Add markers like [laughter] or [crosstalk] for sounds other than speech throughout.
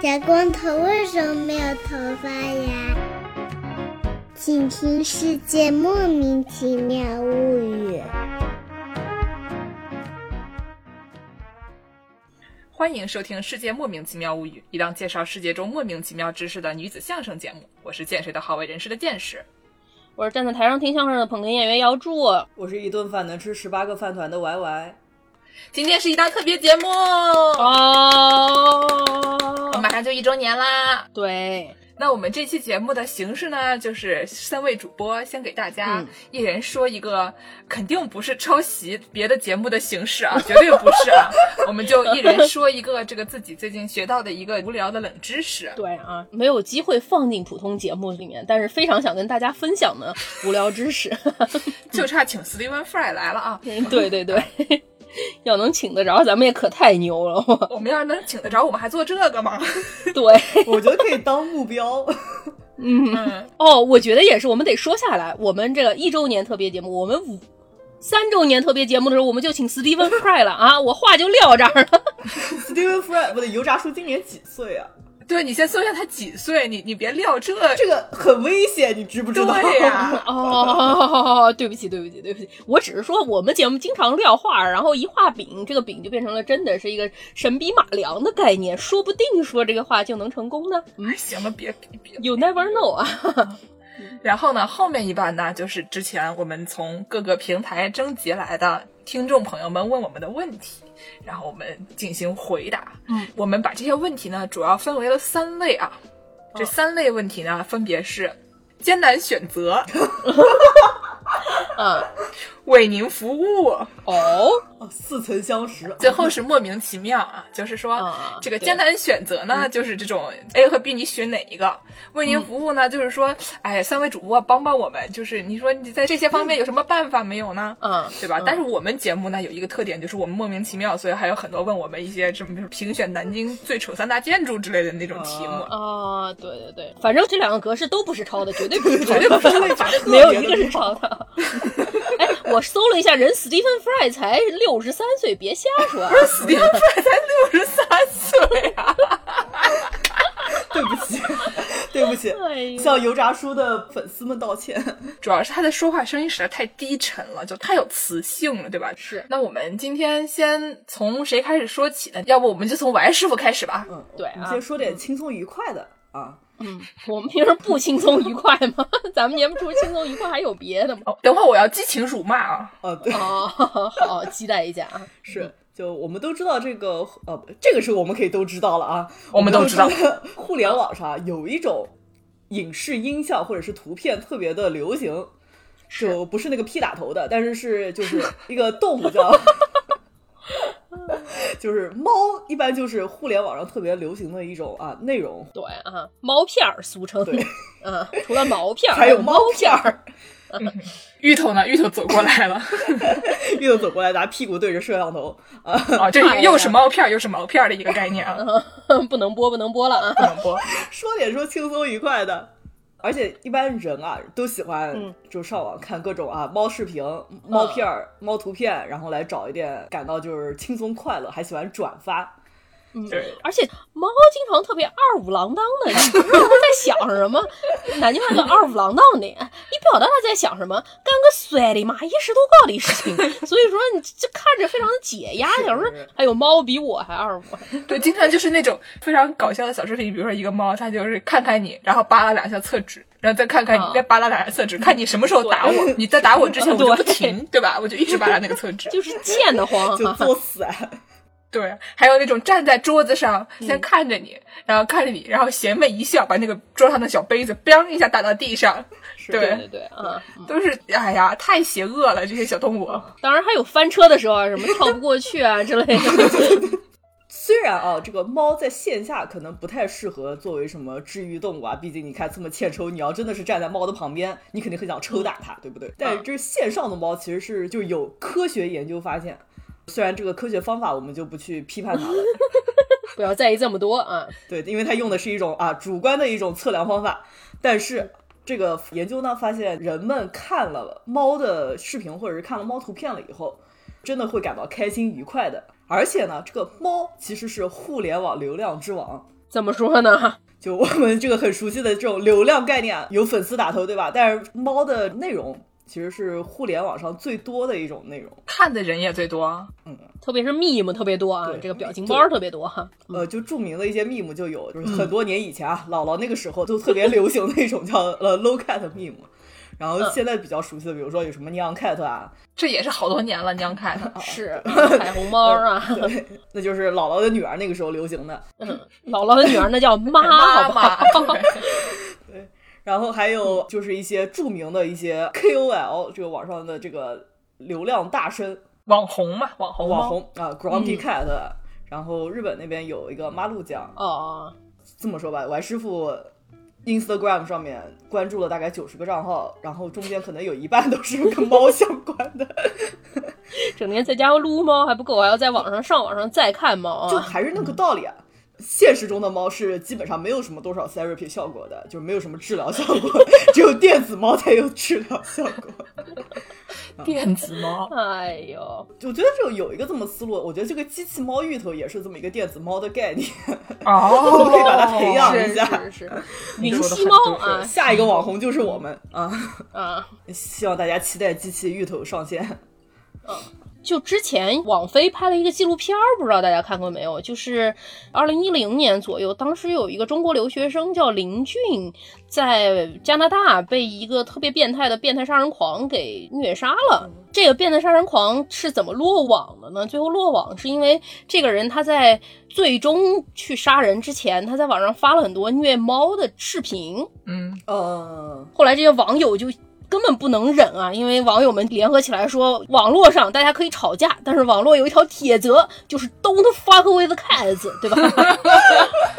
小光头为什么没有头发呀？请听《世界莫名其妙物语》。欢迎收听《世界莫名其妙物语》，一档介绍世界中莫名其妙知识的女子相声节目。我是见谁都好为人师的见识。我是站在台上听相声的捧哏演员姚柱。我是一顿饭能吃十八个饭团的 Y Y。今天是一档特别节目哦，马上就一周年啦。对，那我们这期节目的形式呢，就是三位主播先给大家一人说一个，肯定不是抄袭别的节目的形式啊，绝对不是啊。[laughs] 我们就一人说一个这个自己最近学到的一个无聊的冷知识。对啊，没有机会放进普通节目里面，但是非常想跟大家分享的无聊知识，[laughs] 就差请 Steven Fry 来了啊！对对对。要能请得着，咱们也可太牛了。[laughs] 我们要是能请得着，我们还做这个吗？[laughs] 对，我觉得可以当目标。[laughs] 嗯，哦，我觉得也是。我们得说下来，我们这个一周年特别节目，我们五三周年特别节目的时候，我们就请 Steven Fry 了啊！我话就撂这儿了。Steven Fry，不对，油炸叔今年几岁啊？对你先搜一下他几岁，你你别撂这这个很危险，你知不知道？对呀，[laughs] 哦，对不起，对不起，对不起，我只是说我们节目经常撂话，然后一画饼，这个饼就变成了真的是一个神笔马良的概念，说不定说这个话就能成功呢。嗯，行了，别别别，You never know 啊。[laughs] 然后呢，后面一半呢，就是之前我们从各个平台征集来的听众朋友们问我们的问题。然后我们进行回答。嗯，我们把这些问题呢，主要分为了三类啊。这三类问题呢，分别是艰难选择，[laughs] 嗯，为您服务哦，似曾相识。[laughs] 最后是莫名其妙啊，就是说这个艰难选择呢，就是这种 A 和 B，你选哪一个？为您服务呢，就是说，哎，三位主播帮帮我们，就是你说你在这些方面有什么办法没有呢？嗯，对吧？但是我们节目呢有一个特点，就是我们莫名其妙，所以还有很多问我们一些什么评选南京最丑三大建筑之类的那种题目。啊，对对对，反正这两个格式都不是抄的，绝对不是，绝对不是，[laughs] 没有一个是抄的。[laughs] 哎，我搜了一下，人 Stephen Fry 才六十三岁，别瞎说。Stephen Fry 才六十三岁啊！[laughs] 对不起，对不起，向油炸叔的粉丝们道歉。[laughs] 主要是他的说话声音实在太低沉了，就太有磁性了，对吧？是。那我们今天先从谁开始说起呢？要不我们就从王师傅开始吧。嗯，对啊，先说点轻松愉快的啊。嗯，我们平时不轻松愉快吗？[laughs] 咱们节目除了轻松愉快还有别的吗？等会儿我要激情辱骂啊！哦，对，哦，好，期待一下啊。是，就我们都知道这个，呃，这个是我们可以都知道了啊。我们都知道，互联网上有一种影视音效或者是图片特别的流行，就不是那个 P 打头的，但是是就是 [laughs] 一个动物叫。[laughs] 就是猫，一般就是互联网上特别流行的一种啊内容。对啊，猫片儿俗称。对，嗯，除了毛片儿，还有猫片儿。[laughs] [laughs] 芋头呢？芋头走过来了，芋头走过来，拿屁股对着摄像头啊！啊，这又是猫片儿又是毛片儿的一个概念啊！不能播，不能播了啊！不能播。说点说轻松愉快的。而且一般人啊都喜欢就上网看各种啊猫视频、猫片儿、猫图片，然后来找一点感到就是轻松快乐，还喜欢转发。嗯，而且猫经常特别二五郎当的，你不知道它在想什么。南京话叫二五郎当的，你不晓得它在想什么，干个摔的嘛一十多高的事情。[laughs] 所以说你这看着非常的解压。想说还有猫比我还二五。[laughs] 对，经常就是那种非常搞笑的小视频，比如说一个猫，它就是看看你，然后扒拉两下厕纸，然后再看看你，再扒拉两下厕纸，看你什么时候打我。你在打我之前 [laughs] 我就不停，对吧？我就一直扒拉那个厕纸，就是贱的慌，就作死。对，还有那种站在桌子上先看着你，然后看着你，然后邪魅一笑，把那个桌上的小杯子“ bang” 一下打到地上。对对对，啊，都是哎呀，太邪恶了这些小动物。当然还有翻车的时候啊，什么 [laughs] 跳不过去啊之类的。[laughs] 虽然啊，这个猫在线下可能不太适合作为什么治愈动物啊，毕竟你看这么欠抽，你要真的是站在猫的旁边，你肯定很想抽打它，对不对？但是这线上的猫其实是就有科学研究发现。虽然这个科学方法我们就不去批判它了，[laughs] 不要在意这么多啊。对，因为它用的是一种啊主观的一种测量方法。但是这个研究呢发现，人们看了猫的视频或者是看了猫图片了以后，真的会感到开心愉快的。而且呢，这个猫其实是互联网流量之王。怎么说呢？[laughs] 就我们这个很熟悉的这种流量概念，有粉丝打头，对吧？但是猫的内容其实是互联网上最多的一种内容，看的人也最多。嗯特别是 meme 特别多啊，对这个表情包特别多哈。呃，就著名的一些 meme 就有，就是很多年以前啊，姥姥那个时候都特别流行的一种叫呃 low cat meme，然后现在比较熟悉的，比如说有什么 neon cat 啊，这也是好多年了，娘 cat。[laughs] 是 [laughs] 彩虹猫啊，对，那就是姥姥的女儿那个时候流行的。嗯姥姥的女儿那叫妈，[laughs] 妈好不好？妈，然后还有就是一些著名的一些 KOL，这个网上的这个流量大神网红嘛，网红网红啊，Grumpy Cat，、然后日本那边有一个马路酱，哦，这么说吧，我师傅 Instagram 上面关注了大概九十个账号，然后中间可能有一半都是跟猫相关的，整天在家撸猫还不够，还要在网上上网上再看猫啊。就还是那个道理啊。现实中的猫是基本上没有什么多少 therapy 效果的，就没有什么治疗效果，[laughs] 只有电子猫才有治疗效果。电子猫。[laughs] 哎呦，我觉得就有一个这么思路，我觉得这个机器猫芋头也是这么一个电子猫的概念，[laughs] 哦，可以把它培养一下。是是，云说得吸猫很对啊下一个网红就是我们啊！啊！希望大家期待机器芋头上线。就之前网飞拍了一个纪录片儿，不知道大家看过没有？就是二零一零年左右，当时有一个中国留学生叫林俊，在加拿大被一个特别变态的变态杀人狂给虐杀了。这个变态杀人狂是怎么落网的呢？最后落网是因为这个人他在最终去杀人之前，他在网上发了很多虐猫的视频，嗯，呃，后来这些网友就根本不能忍啊，因为网友们联合起来说，网络上大家可以吵架，但是网络有一条铁则，就是 Don't fuck with cats，对吧？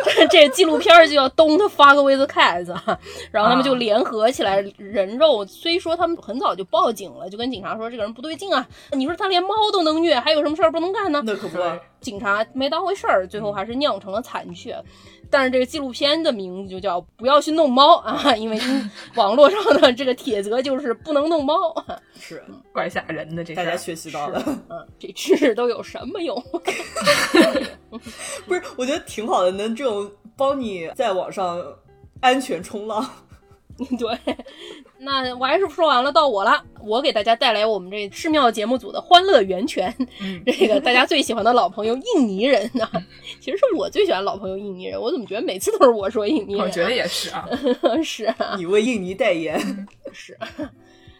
这 [laughs] 这纪录片儿就叫 Don't fuck with cats，啊然后他们就联合起来人肉。虽说他们很早就报警了，就跟警察说这个人不对劲啊，你说他连猫都能虐，还有什么事儿不能干呢？那可不啊，警察没当回事儿，最后还是酿成了惨剧。但是这个纪录片的名字就叫“不要去弄猫”啊，[laughs] 因为 [laughs] 网络上的这个铁则就是不能弄猫。是怪吓人的这大家学习到了。嗯，这知识都有什么用？[laughs] 不是，我觉得挺好的，能这种帮你在网上安全冲浪。对，那我还是说完了，到我了。我给大家带来我们这寺庙节目组的欢乐源泉，[laughs] 这个大家最喜欢的老朋友印尼人啊、[laughs] 其实是我最喜欢老朋友印尼人，我怎么觉得每次都是我说印尼人、啊？我觉得也是啊。[laughs] 是啊，你为印尼代言，是。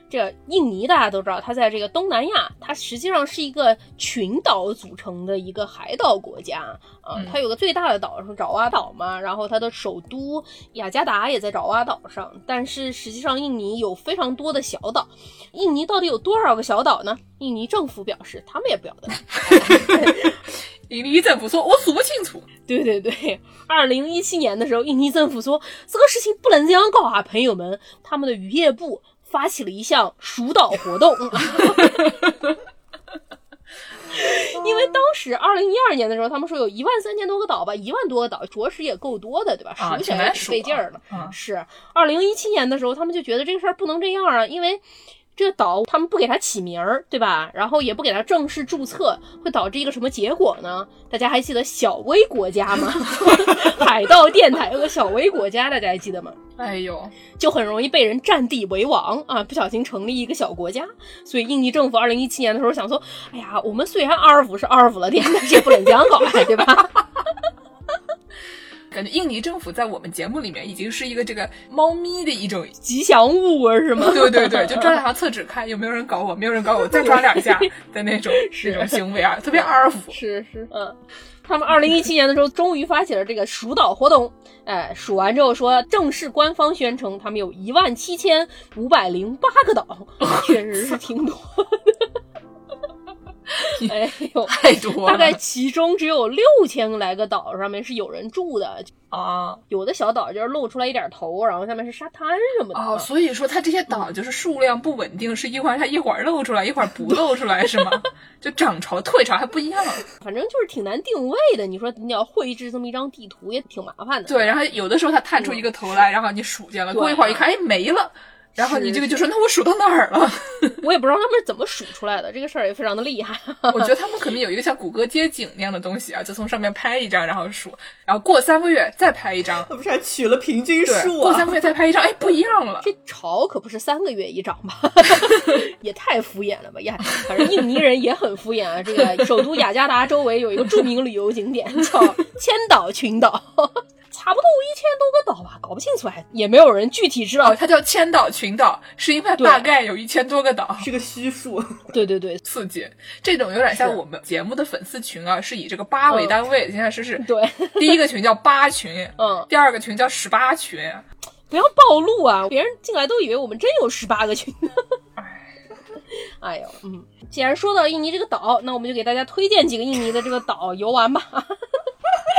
这印尼大家都知道，它在这个东南亚，它实际上是一个群岛组成的一个海岛国家啊。嗯它有个最大的岛是爪哇岛嘛，然后它的首都雅加达也在爪哇岛上。但是实际上，印尼有非常多的小岛。印尼到底有多少个小岛呢？印尼政府表示，他们也不晓得。[laughs] 印尼政府说，我数不清楚。[laughs] 对对对，二零一七年的时候，印尼政府说这个事情不能这样搞啊，朋友们，他们的渔业部发起了一项数岛活动。[laughs] 因为当时二零一二年的时候，他们说有一万三千多个岛吧，一万多个岛，着实也够多的，对吧？啊数起来挺费劲儿的。啊是二零一七年的时候，他们就觉得这个事儿不能这样啊，因为。这个岛他们不给它起名儿，对吧？然后也不给它正式注册，会导致一个什么结果呢？大家还记得小微国家吗？[laughs] [laughs] 海盗电台有个小微国家，大家还记得吗？哎呦，就很容易被人占地为王啊！不小心成立一个小国家，所以印尼政府二零一七年的时候想说，哎呀，我们虽然阿尔府是阿尔府了点，但是也不能这样搞呀，对吧？感觉印尼政府在我们节目里面已经是一个这个猫咪的一种，吉祥物是吗？对对对，就抓两下厕纸看有没有人搞我，没有人搞我，再抓两下 [laughs] 的那种这种行为啊，特别阿尔法。是是，嗯。他们二零一七年的时候，终于发起了这个数岛活动。哎，数完之后说，正式官方宣称他们有一万七千五百零八个岛，确实是挺多的。[laughs] 哎呦，[laughs] 太多了，大概其中只有六千来个岛上面是有人住的，啊有的小岛就是露出来一点头，然后下面是沙滩什么的。哦，所以说它这些岛就是数量不稳定，是一会儿它一会儿露出来，一会儿不露出来，是吗？[laughs] 就涨潮退潮还不一样。反正就是挺难定位的。你说你要绘制这么一张地图也挺麻烦的。对，然后有的时候它探出一个头来，然后你数见了，过一会儿一看，哎，没了。然后你这个就说那我数到哪儿了？[laughs] 我也不知道他们是怎么数出来的，这个事儿也非常的厉害。我觉得他们可能有一个像谷歌街景那样的东西啊，就从上面拍一张，然后数，然后过三个月再拍一张，他不是还取了平均，数啊过三？个月再拍一张，哎，不一样了。[laughs] 这潮可不是三个月一涨吧？[laughs] 也太敷衍了吧！呀反正印尼人也很敷衍啊。这个首都雅加达周围有一个著名旅游景点叫千岛群岛，差不多一千多个岛吧，搞不清楚，还也没有人具体知道哦，。它叫千岛群岛，是因为对大概有一千多个岛。是个虚数，[laughs] 对对对刺激，这种有点像我们节目的粉丝群啊，是以这个八为单位。现在是是，对，[laughs] 第一个群叫八群，嗯，第二个群叫十八群。不要暴露啊！别人进来都以为我们真有十八个群呢。[laughs] 哎呦，嗯，既然说到印尼这个岛，那我们就给大家推荐几个印尼的这个岛游玩吧。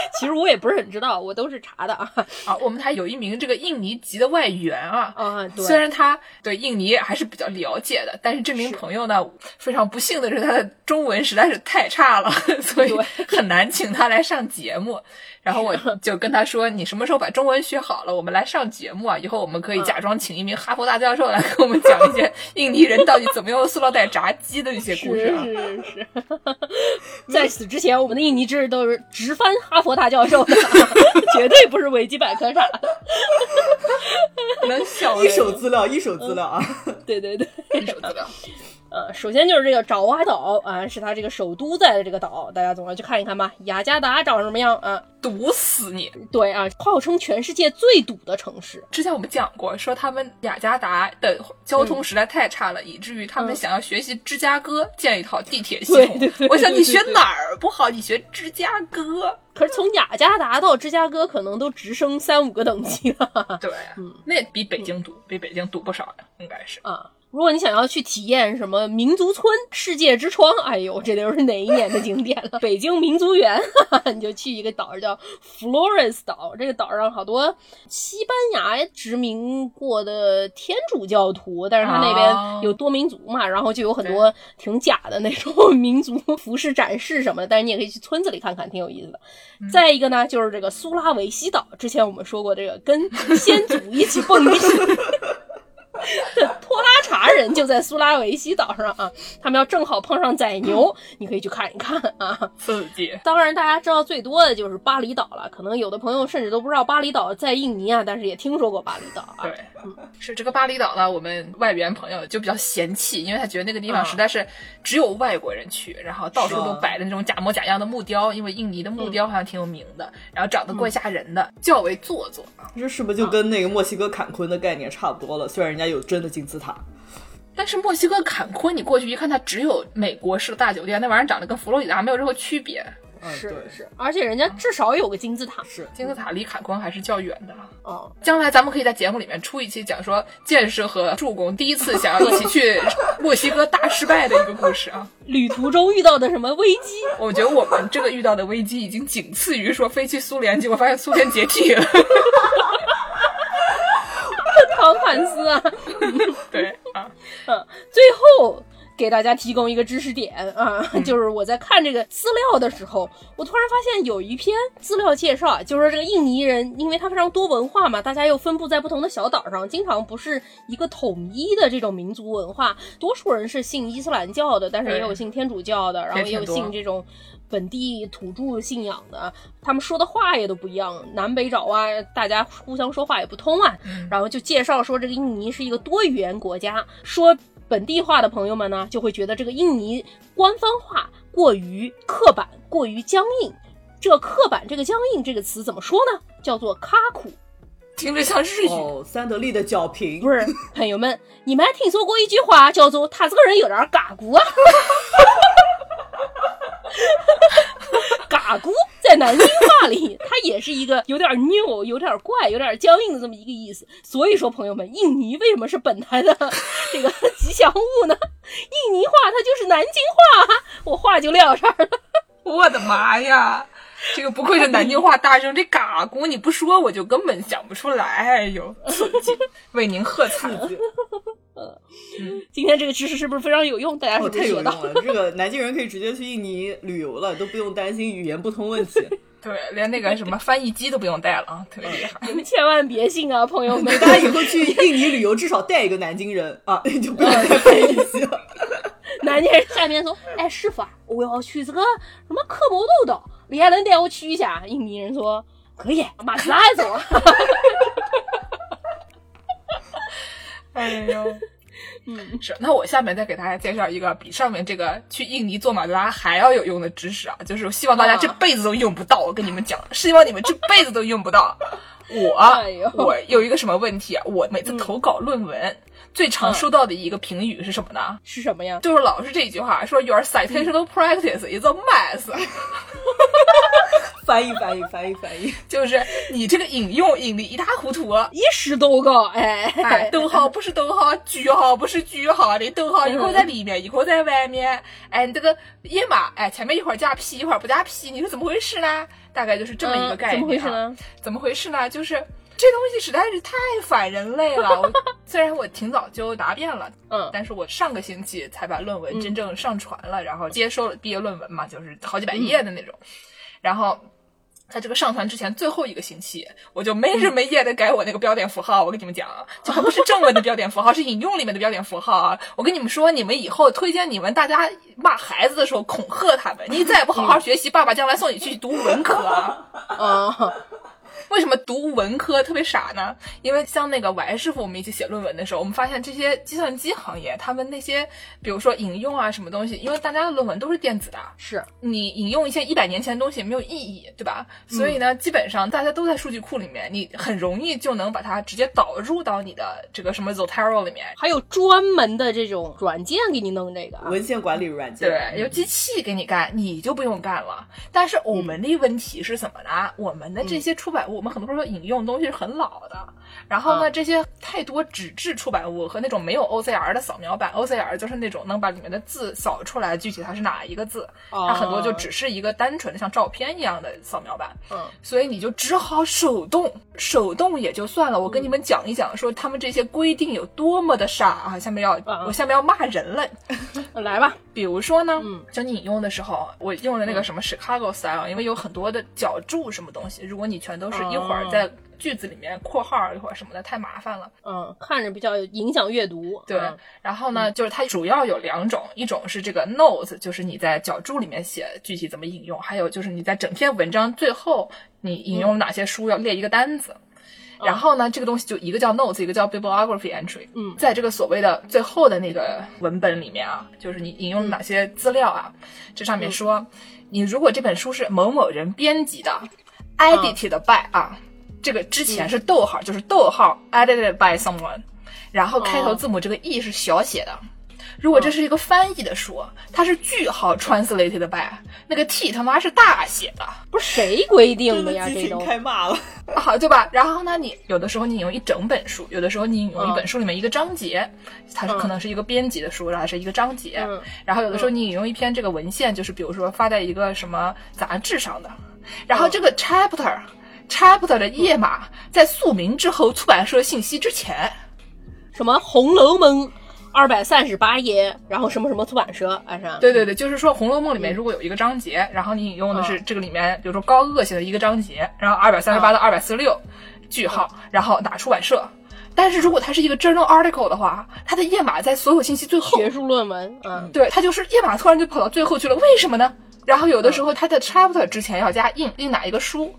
[laughs] 其实我也不是很知道，我都是查的啊。啊，我们台有一名这个印尼籍的外援啊。啊，对，虽然他对印尼还是比较了解的，但是这名朋友呢，非常不幸的是他的中文实在是太差了，[laughs] 所以很难请他来上节目。然后我 [laughs] 就跟他说：“你什么时候把中文学好了，我们来上节目啊？以后我们可以假装请一名哈佛大教授来给我们讲一些 [laughs] 印尼人到底怎么用塑料袋炸鸡的一些故事是啊。”是是是。[laughs] 在此之前，我们的印尼知识都是直翻哈佛大教授的，绝对不是维基百科啥的。能笑一手资料，一手资料啊！对对对。一手资料。呃，首先就是这个爪哇岛啊，是它这个首都在的这个岛，大家总要去看一看吧。雅加达长什么样啊？堵死你！对啊，号称全世界最堵的城市。之前我们讲过，说他们雅加达的交通实在太差了，以至于他们想要学习芝加哥建一套地铁系统。对对对我想你学哪儿不好？你学芝加哥。可是从雅加达到芝加哥，可能都直升三五个等级了对，嗯那比北京堵，比北京堵不少呀，应该是。啊。如果你想要去体验什么民族村、世界之窗，哎呦，这都是哪一年的景点了？北京民族园，哈哈，你就去一个岛叫 Florence 岛，这个岛上好多西班牙殖民过的天主教徒，但是它那边有多民族嘛，然后就有很多挺假的那种民族服饰展示什么的，但是你也可以去村子里看看，挺有意思的。[laughs] 再一个呢，就是这个苏拉维西岛，之前我们说过，这个跟 [laughs] 先祖一起蹦迪。[laughs] 拖拉查人就在苏拉维西岛上啊，他们要正好碰上宰牛，[laughs] 你可以去看一看啊。刺激。当然，大家知道最多的就是巴厘岛了，可能有的朋友甚至都不知道巴厘岛在印尼啊，但是也听说过巴厘岛啊。对，是这个巴厘岛呢，我们外援朋友就比较嫌弃，因为他觉得那个地方实在是只有外国人去，然后到处都摆的那种假模假样的木雕，因为印尼的木雕好像挺有名的，然后长得怪吓人的，较为做作啊。这是不是就跟那个墨西哥坎昆的概念差不多了？虽然人家有真的金字塔，但是墨西哥坎昆，你过去一看，它只有美国式的大酒店，那玩意儿长得跟佛罗里达没有任何区别。嗯，是，是，而且人家至少有个金字塔。是金字塔离坎昆还是较远的。哦，将来咱们可以在节目里面出一期讲说建设和助攻第一次想要一起去墨西哥大失败的一个故事啊。[laughs] 旅途中遇到的什么危机？[laughs] 我觉得我们这个遇到的危机已经仅次于说飞去苏联，结果发现苏联解体了。[laughs] 唐汉斯啊！[laughs] 对啊，嗯，最后给大家提供一个知识点啊，就是我在看这个资料的时候，我突然发现有一篇资料介绍啊，就是说这个印尼人，因为他非常多文化嘛，大家又分布在不同的小岛上，经常不是一个统一的这种民族文化，多数人是信伊斯兰教的，但是也有信天主教的，然后也有信这种。本地土著信仰的，他们说的话也都不一样，南北找啊大家互相说话也不通啊。然后就介绍说，这个印尼是一个多语言国家，说本地话的朋友们呢，就会觉得这个印尼官方话过于刻板，过于僵硬。这刻板这个僵硬这个词怎么说呢？叫做卡苦。听着像日语。哦，三得利的脚平不是，朋友们，你们还听说过一句话叫做“他这个人有点嘎咕啊”？嘎咕在南京话里，它也是一个有点拗、有点怪、有点僵硬的这么一个意思。所以说，朋友们，印尼为什么是本台的这个吉祥物呢？印尼话它就是南京话，我话就撂这儿了。我的妈呀！这个不愧是南京话大圣，这嘎咕你不说我就根本想不出来。哎呦，刺激！[laughs] 为您喝彩。今天这个知识是不是非常有用？大家是哦，不是学到？太有用了！这个南京人可以直接去印尼旅游了，都不用担心语言不通问题。[laughs] 对，连那个什么翻译机都不用带了啊，特别厉害。你们千万别信啊，朋友们！大家以后去印尼旅游，至少带一个南京人啊，[laughs] 就不要带翻译机了。[laughs] 南京人下面说：“哎，师傅啊，我要去这个什么科摩豆岛，你还能带我去一下？”印尼人说：“可以，马上来走。”哎呦，[laughs] 嗯，是。那我下面再给大家介绍一个比上面这个去印尼做马德拉还要有用的知识啊，就是希望大家这辈子都用不到。我跟你们讲，希望你们这辈子都用不到。我 [laughs] 我有一个什么问题啊？我每次投稿论文。最常收到的一个评语是什么呢？是什么呀？就是老是这句话，说 Your citational [laughs] practice is a mess。翻译翻译翻译翻译，[laughs] 就是你这个引用引的一塌糊涂，一时都高，哎哎，[laughs] 逗号不是逗号，句号不是句号的，逗号一会儿在里面，一会儿在外面，哎，你这个页码，哎，前面一会儿加 p，一会儿不加 p，你说怎么回事呢？大概就是这么一个概念。怎么回事呢？怎么回事呢？就是。这东西实在是太反人类了。[laughs] 虽然我挺早就答辩了，嗯，但是我上个星期才把论文真正上传了，然后接收了毕业论文嘛，就是好几百页的那种。然后在这个上传之前最后一个星期，我就没日没夜的改我那个标点符号。我跟你们讲，就还不是正文的标点符号，是引用里面的标点符号啊。我跟你们说，你们以后推荐你们大家骂孩子的时候恐吓他们，你再也不好好学习，爸爸将来送你去读文科啊。[laughs] [laughs] 为什么读文科特别傻呢？因为像那个 Y 师傅，我们一起写论文的时候，我们发现这些 [laughs] 计算机行业，他们那些比如说引用啊什么东西，因为大家的论文都是电子的，是你引用一些一百年前的东西没有意义，对吧？所以呢，基本上大家都在数据库里面，你很容易就能把它直接导入到你的这个什么 Zotero 里面，还有专门的这种软件给你弄这个文献管理软件，对，有机器给你干，你就不用干了。但是我们的问题是什么呢？我们的这些出版物。我们很多时候引用东西是很老的，然后呢，这些太多纸质出版物和那种没有 OCR 的扫描版，OCR 就是那种能把里面的字扫出来，具体它是哪一个字，它很多就只是一个单纯的像照片一样的扫描版，嗯，所以你就只好手动，手动也就算了。我跟你们讲一讲，说他们这些规定有多么的傻啊！下面要我下面要骂人了，[laughs] 来吧。比如说呢，教你引用的时候，我用的那个什么 Chicago style，因为有很多的脚注什么东西，如果你全都是。一会儿在句子里面括号，一会儿什么的，太麻烦了。嗯，看着比较影响阅读。对，然后呢，就是它主要有两种，一种是这个 notes，就是你在脚注里面写具体怎么引用；还有就是你在整篇文章最后你引用哪些书要列一个单子。然后呢，这个东西就一个叫 notes，一个叫 bibliography entry。嗯，在这个所谓的最后的那个文本里面啊，就是你引用哪些资料啊，这上面说，你如果这本书是某某人编辑的。Edited by 啊，这个之前是逗号，就是逗号 edited by someone，然后开头字母这个 e 是小写的。如果这是一个翻译的书，它是句号 translated by，那个 t 他妈是大写的。不是谁规定的呀？这都开骂了，好对吧？然后呢，你有的时候你引用一整本书，有的时候你引用一本书里面一个章节，它是可能是一个编辑的书，然后是一个章节。然后有的时候你引用一篇这个文献，就是比如说发在一个什么杂志上的。然后这个 chapter，chapter 的页码在宿名之后，出版社信息之前，什么《红楼梦》二百三十八页，然后什么什么出版社，啊是对对对，就是说《红楼梦》里面如果有一个章节，然后你引用的是这个里面，比如说高鹗写的一个章节，然后二百三十八到二百四十六，句号，然后打出版社。但是如果它是一个 journal article 的话，它的页码在所有信息最后。学术论文，嗯，对，它就是页码突然就跑到最后去了，为什么呢？然后有的时候它的 chapter 之前要加印印哪一个书，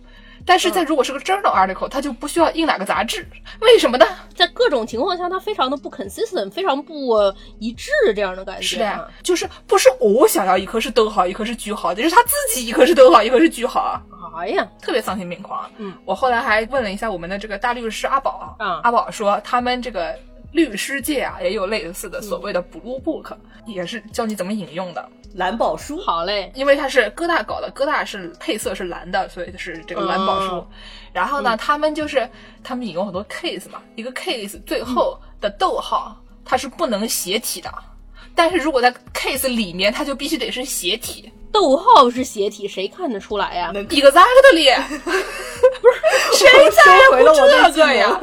但是在如果是个 journal article，它就不需要印哪个杂志，为什么呢？在各种情况下，它非常的不 consistent，非常不一致，这样的感觉。是的，就是不是我想要一颗是逗号，一颗是句号，就是他自己一颗是逗号，一颗是句号啊！哎呀，特别丧心病狂。嗯，我后来还问了一下我们的这个大律师阿宝，啊，阿宝说他们这个律师界啊也有类似的所谓的 blue book，也是教你怎么引用的。蓝宝书，好嘞，因为它是哥大搞的，哥大是配色是蓝的，所以是这个蓝宝书。然后呢，他们就是他们引用很多 case 嘛，一个 case 最后的逗号它是不能斜体的，但是如果在 case 里面，它就必须得是斜体。逗号是斜体，谁看得出来呀？一个咋个的咧？不是 [laughs] 谁在乎这个呀？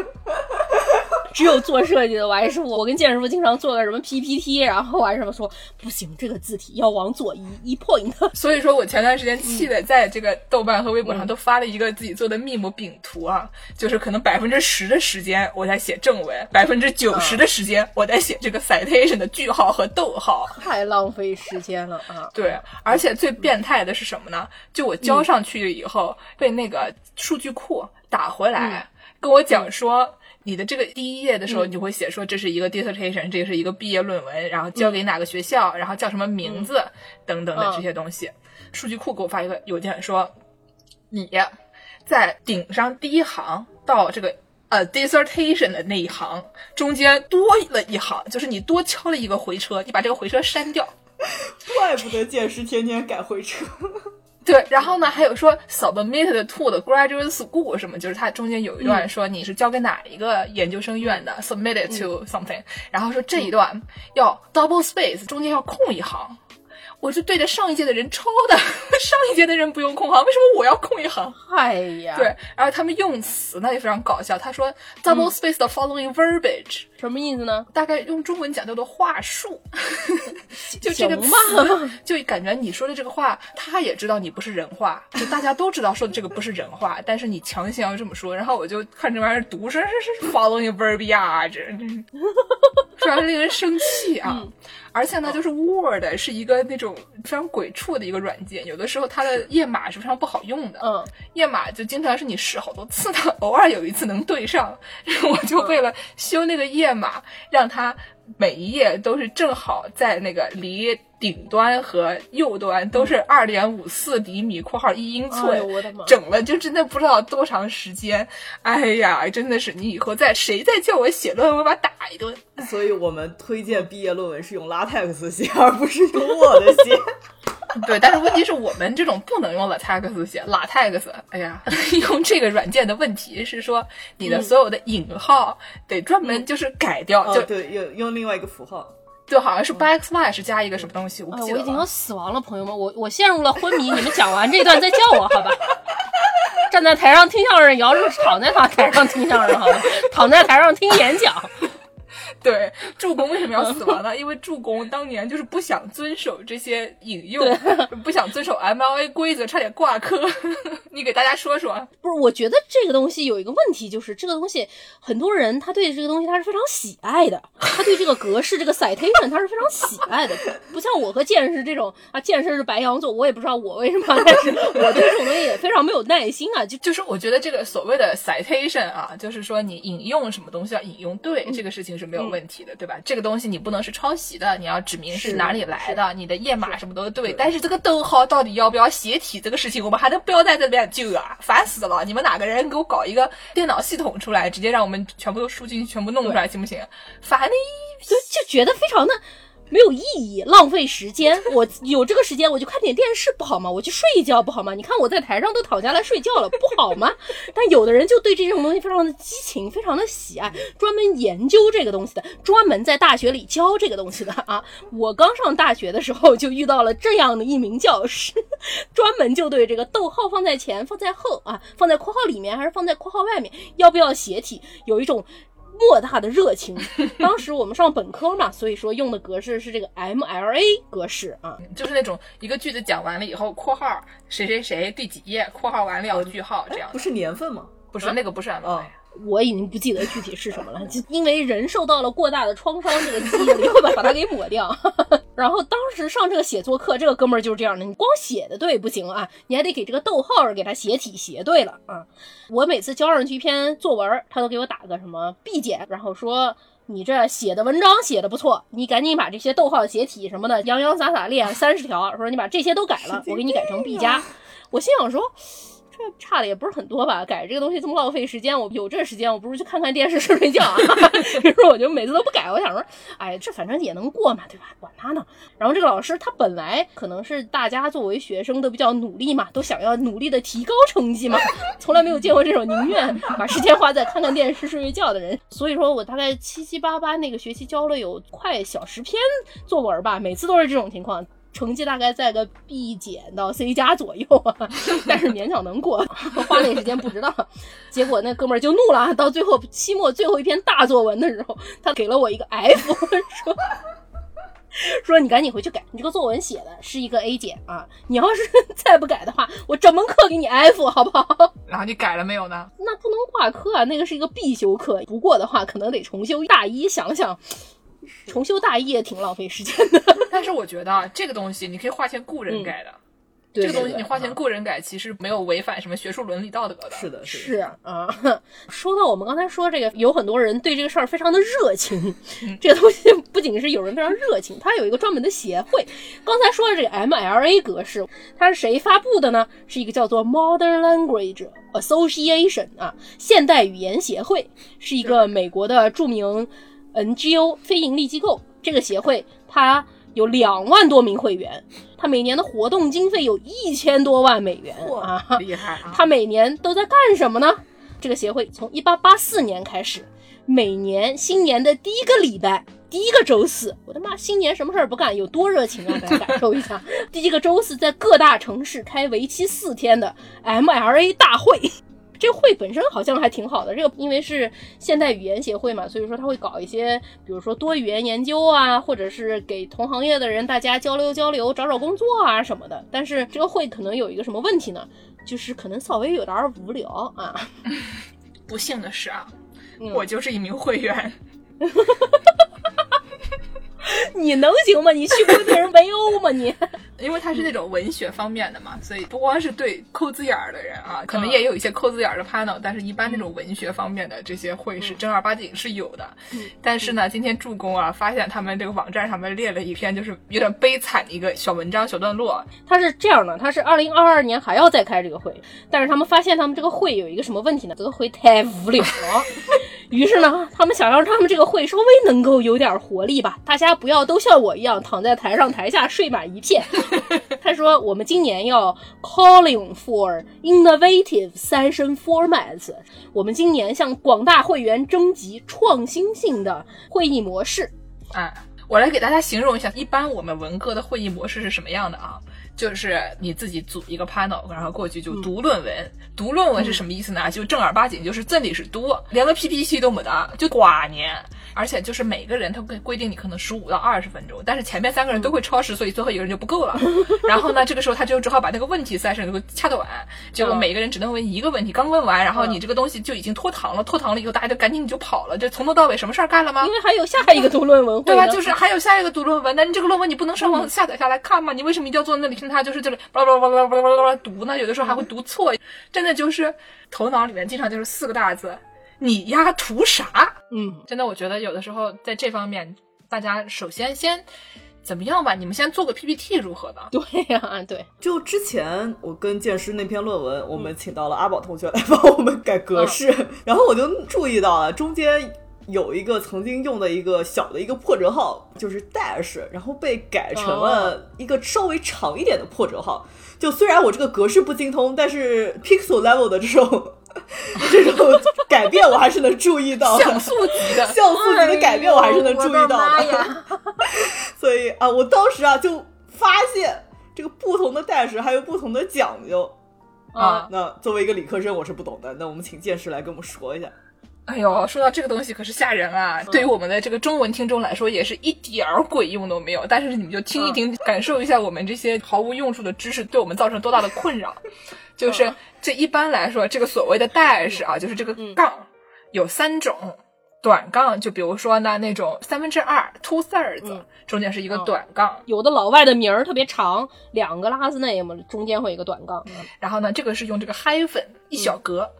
只有做设计的，我还是我跟建师傅经常做个什么 PPT，然后还是什么说不行，这个字体要往左移一 point。所以说我前段时间气的在这个豆瓣和微博上都发了一个自己做的 meme 饼图啊，就是可能百分之十的时间我在写正文，百分之九十的时间我在写这个 citation 的句号和逗号，太浪费时间了啊！对，而且最变态的是什么呢？就我交上去了以后，被那个数据库打回来，跟我讲说。你的这个第一页的时候，你就会写说这是一个 dissertation，这是一个毕业论文，然后交给哪个学校，然后叫什么名字等等的这些东西。数据库给我发一个邮件说，你在顶上第一行到这个呃 dissertation 的那一行中间多了一行，就是你多敲了一个回车，你把这个回车删掉。[laughs] 怪不得剑师天天改回车。[laughs] 对，然后呢，还有说 submitted to 的 graduate school 什么，就是它中间有一段说你是交给哪一个研究生院的，submitted to something，然后说这一段要 double space，中间要空一行。我是对着上一届的人抄的，上一届的人不用空行，为什么我要空一行？哎呀，对，然后他们用词呢也非常搞笑，他说 double space the following verbiage，什么意思呢？大概用中文讲叫做话术，[laughs] 就这个词，就感觉你说的这个话，他也知道你不是人话，就大家都知道说的这个不是人话，但是你强行要这么说，然后我就看这玩意儿读，说是是 following verbiage，非常令人生气啊。而且呢，就是 Word 是一个那种非常鬼畜的一个软件，有的时候它的页码是非常不好用的。嗯，页码就经常是你试好多次的，偶尔有一次能对上。我就为了修那个页码，让它每一页都是正好在那个离。顶端和右端都是二点五四厘米（括号一英寸），整了就真的不知道多长时间。哎呀，真的是你以后再谁再叫我写论文，我把打一顿。所以我们推荐毕业论文是用 LaTeX 写，而不是用 Word 写。[laughs] 对，但是问题是我们这种不能用 LaTeX 写，LaTeX，哎呀，[laughs] 用这个软件的问题是说你的所有的引号得专门就是改掉，就对，用用另外一个符号。就好像是 backsplash 加一个什么东西，我不记得了。我已经要死亡了，朋友们，我我陷入了昏迷。你们讲完这段再叫我好吧？[laughs] 站在台上听相声，姚是躺在台上听相声好吧？躺在台上听演讲。对，助攻为什么要死亡呢？因为助攻当年就是不想遵守这些引用，不想遵守 MLA 规则，差点挂科。[laughs] 你给大家说说。不是，我觉得这个东西有一个问题，就是这个东西很多人他对这个东西他是非常喜爱的，他对这个格式这个 citation 他是非常喜爱的，不像我和剑士这种啊，剑士是白羊座，我也不知道我为什么，但是我对这种东西也非常没有耐心啊。就 [laughs] 就是我觉得这个所谓的 citation 啊，就是说你引用什么东西要引用对，这个事情是没有。问题的对吧？这个东西你不能是抄袭的，你要指明是哪里来的，你的页码什么都对。但是这个逗号到底要不要斜体这个事情，我们还能不要在这边就啊？烦死了！你们哪个人给我搞一个电脑系统出来，直接让我们全部都输进去，全部弄出来行不行？烦的，就就觉得非常的。没有意义，浪费时间。[laughs] 我有这个时间，我就看点电视不好吗？我去睡一觉不好吗？你看我在台上都躺下来睡觉了，不好吗？[laughs] 但有的人就对这种东西非常的激情，非常的喜爱，专门研究这个东西的，专门在大学里教这个东西的 [laughs] 啊。我刚上大学的时候就遇到了这样的一名教师，专门就对这个逗号放在前，放在后啊，放在括号里面还是放在括号外面，要不要斜体，有一种。莫大的热情。[laughs] 当时我们上本科嘛，所以说用的格式是这个 MLA 格式啊，就是那种一个句子讲完了以后，括号谁谁谁第几页，括号完了要句号这样。不是年份吗？不是，那个不是 MLA。我已经不记得具体是什么了，就因为人受到了过大的创伤，这个记忆力会把把它给抹掉。然后当时上这个写作课，这个哥们儿就是这样的，你光写的对不行啊，你还得给这个逗号给他写体写对了啊。我每次交上去一篇作文，他都给我打个什么 B 减，然后说你这写的文章写的不错，你赶紧把这些逗号写体什么的洋洋洒洒列三十条，说你把这些都改了，我给你改成 B 加。我心想说。这差的也不是很多吧？改这个东西这么浪费时间，我有这时间，我不如去看看电视睡睡觉啊。[laughs] 于是我就每次都不改，我想说，哎，这反正也能过嘛，对吧？管他呢。然后这个老师他本来可能是大家作为学生都比较努力嘛，都想要努力的提高成绩嘛，[laughs] 从来没有见过这种宁愿把时间花在看看电视睡睡觉的人。所以说我大概七七八八那个学期交了有快小十篇作文吧，每次都是这种情况。成绩大概在个 B 减到 C 加左右啊，但是勉强能过。花那时间不知道，结果那哥们儿就怒了，到最后期末最后一篇大作文的时候，他给了我一个 F，说。说你赶紧回去改，你这个作文写的是一个 A 减啊！你要是 [laughs] 再不改的话，我整门课给你 F，好不好？[laughs] 然后你改了没有呢？那不能挂科啊，那个是一个必修课，不过的话可能得重修大一。想想，重修大一也挺浪费时间的。[laughs] 但是我觉得啊，这个东西你可以花钱雇人改的。这个东西你花钱雇人改，其实没有违反什么学术伦理道德的。是的，是啊。[laughs] 说到我们刚才说这个，有很多人对这个事儿非常的热情。这个东西不仅是有人非常热情，它有一个专门的协会。刚才说的这个 MLA 格式，它是谁发布的呢？是一个叫做 Modern Language Association 啊，现代语言协会，是一个美国的著名 NGO 非盈利机构。这个协会它。有两万多名会员，它每年的活动经费有一千多万美元啊，厉害啊！它每年都在干什么呢？这个协会从一八八四年开始，每年新年的第一个礼拜，第一个周四，我的妈，新年什么事儿不干，有多热情啊！大家感受一下，[laughs] 第一个周四在各大城市开为期四天的 MLA 大会。这个会本身好像还挺好的，这个因为是现代语言协会嘛，所以说他会搞一些，比如说多语言研究啊，或者是给同行业的人大家交流交流、找找工作啊什么的。但是这个会可能有一个什么问题呢？就是可能稍微有点无聊啊。[laughs] 不幸的是啊，我就是一名会员。[laughs] 你能行吗？你去过别人围殴吗？你？因为他是那种文学方面的嘛，所以不光是对抠字眼儿的人啊，可能也有一些抠字眼儿的 panel，但是一般那种文学方面的这些会是正儿八经是有的。但是呢，今天助攻啊，发现他们这个网站上面列了一篇就是有点悲惨的一个小文章、小段落。他是这样的，他是二零二二年还要再开这个会，但是他们发现他们这个会有一个什么问题呢？这个会太无聊了。[laughs] 于是呢，他们想让他们这个会稍微能够有点活力吧，大家不要都像我一样躺在台上台下睡满一片。[laughs] 他说，我们今年要 calling for innovative session formats，我们今年向广大会员征集创新性的会议模式。啊，我来给大家形容一下，一般我们文科的会议模式是什么样的啊？就是你自己组一个 panel，然后过去就读论文。读论文是什么意思呢？就正儿八经就是真理是读，连个 PPT 都没得，就寡年。而且就是每个人他规规定你可能十五到二十分钟，但是前面三个人都会超时，所以最后一个人就不够了。[laughs] 然后呢，这个时候他就只好把那个问题塞上，就掐短，结果每个人只能问一个问题。刚问完，然后你这个东西就已经拖堂了，拖堂了以后大家就赶紧就跑了。这从头到尾什么事儿干了吗？因为还有下一个读论文，对吧？就是还有下一个读论文，那你这个论文你不能上网下载下来看吗？你为什么一定要坐在那里听他就是这里巴拉巴拉巴拉巴拉巴拉读呢？有的时候还会读错，真的就是头脑里面经常就是四个大字。你丫图啥？嗯，真的，我觉得有的时候在这方面，大家首先先怎么样吧？你们先做个 PPT 如何的？对呀，对。就之前我跟剑师那篇论文，我们请到了阿宝同学来 [laughs] 帮我们改格式，然后我就注意到了中间有一个曾经用的一个小的一个破折号，就是 dash，然后被改成了一个稍微长一点的破折号。就虽然我这个格式不精通，但是 pixel level 的这种。[laughs] 这种改变我还是能注意到，像素级的像素级的改变我还是能注意到的。[laughs] 所以啊，我当时啊就发现这个不同的 dash 还有不同的讲究啊。那作为一个理科生，我是不懂的。那我们请剑师来跟我们说一下。哎呦，说到这个东西可是吓人啊！对于我们的这个中文听众来说，也是一点儿鬼用都没有。但是你们就听一听，感受一下我们这些毫无用处的知识对我们造成多大的困扰。就是这一般来说，这个所谓的 dash 啊，就是这个杠有三种，短杠就比如说呢那种三分之二 two thirds，中间是一个短杠。有的老外的名儿特别长，两个 last name 中间会有一个短杠。然后呢，这个是用这个 hyphen 一小格。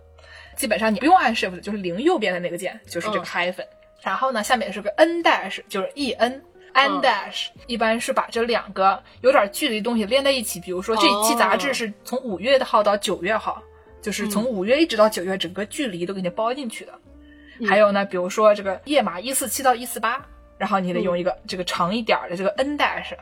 基本上你不用按 shift，就是零右边的那个键，就是这个 hyphen。然后呢，下面是个 n dash，就是 e n dash，一般是把这两个有点距离的东西连在一起。比如说这一期杂志是从五月的号到九月号，就是从五月一直到九月，整个距离都给你包进去的。还有呢，比如说这个页码一四七到一四八，然后你得用一个这个长一点的这个 n dash。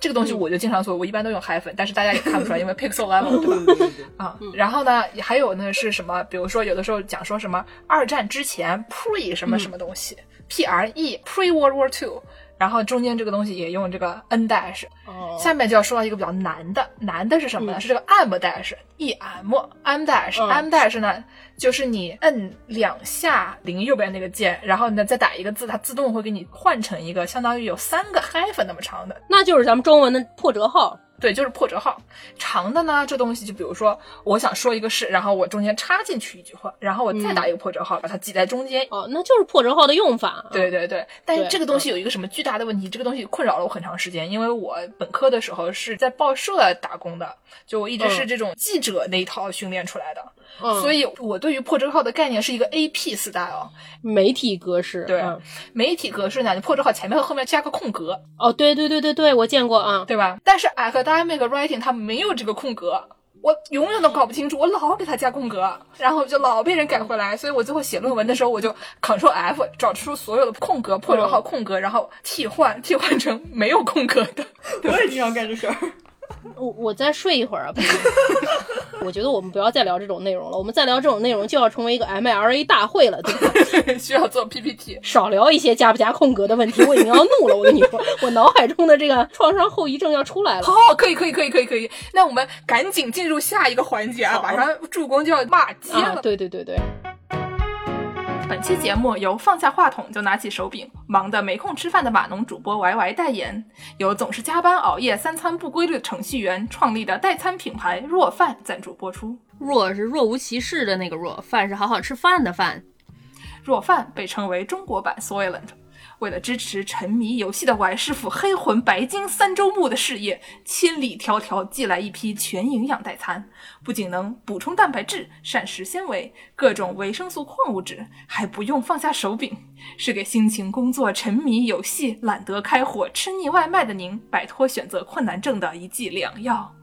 这个东西我就经常做，我一般都用 hyphen，但是大家也看不出来，[laughs] 因为 pixel level 对吧？啊，然后呢，还有呢是什么？比如说有的时候讲说什么二战之前 pre 什么什么东西，P R E pre World War Two，然后中间这个东西也用这个 n dash。哦，下面就要说到一个比较难的，难的是什么呢？嗯是这个 m dash e m m dash、嗯 m dash 呢，就是你摁两下零右边那个键，然后呢再打一个字，它自动会给你换成一个相当于有三个 hyphen 那么长的。那就是咱们中文的破折号。对，就是破折号。长的呢，这东西就比如说，我想说一个事，然后我中间插进去一句话，然后我再打一个破折号，把它挤在中间。哦，那就是破折号的用法。对对对，但是这个东西有一个什么巨大的问题？这个东西困扰了我很长时间，因为我本科的时候是在报社打工的，就我一直是嗯这种记者那一套训练出来的，嗯，所以我对于破折号的概念是一个 AP style，媒体格式。对嗯媒体格式呢，你破折号前面和后面加个空格，哦，对对对对对，我见过啊。对吧？但是 academic writing 它没有这个空格。我永远都搞不清楚，我老给它加空格，然后就老被人改回来，所以我最后写论文的时候，我就 Ctrl F 找出所有的空格、破折号、空格，然后替换替换成没有空格的。[laughs] 我也经常干这事儿。我我再睡一会儿啊！[laughs] 我觉得我们不要再聊这种内容了，我们再聊这种内容就要成为一个 MLA 大会了，对吧？[laughs] 需要做 PPT。少聊一些加不加空格的问题，我已经要怒了。我跟你说，我脑海中的这个创伤后遗症要出来了。好，可以，可以，可以，可以，可以。那我们赶紧进入下一个环节啊！马上助攻就要骂街啊了。，对对对对，本期节目由放下话筒就拿起手柄，忙得没空吃饭的码农主播 Y Y 代言，由总是加班熬夜、三餐不规律的程序员创立的代餐品牌若饭赞助播出。若是若无其事的那个若，饭是好好吃饭的饭。若饭被称为中国版 Soylent。为了支持沉迷游戏的 Y 师傅黑魂白金三周目的事业，千里迢迢寄来一批全营养代餐，不仅能补充蛋白质、膳食纤维、各种维生素、矿物质，还不用放下手柄，是给辛勤工作、沉迷游戏、懒得开火、吃腻外卖的您摆脱选择困难症的一剂良药。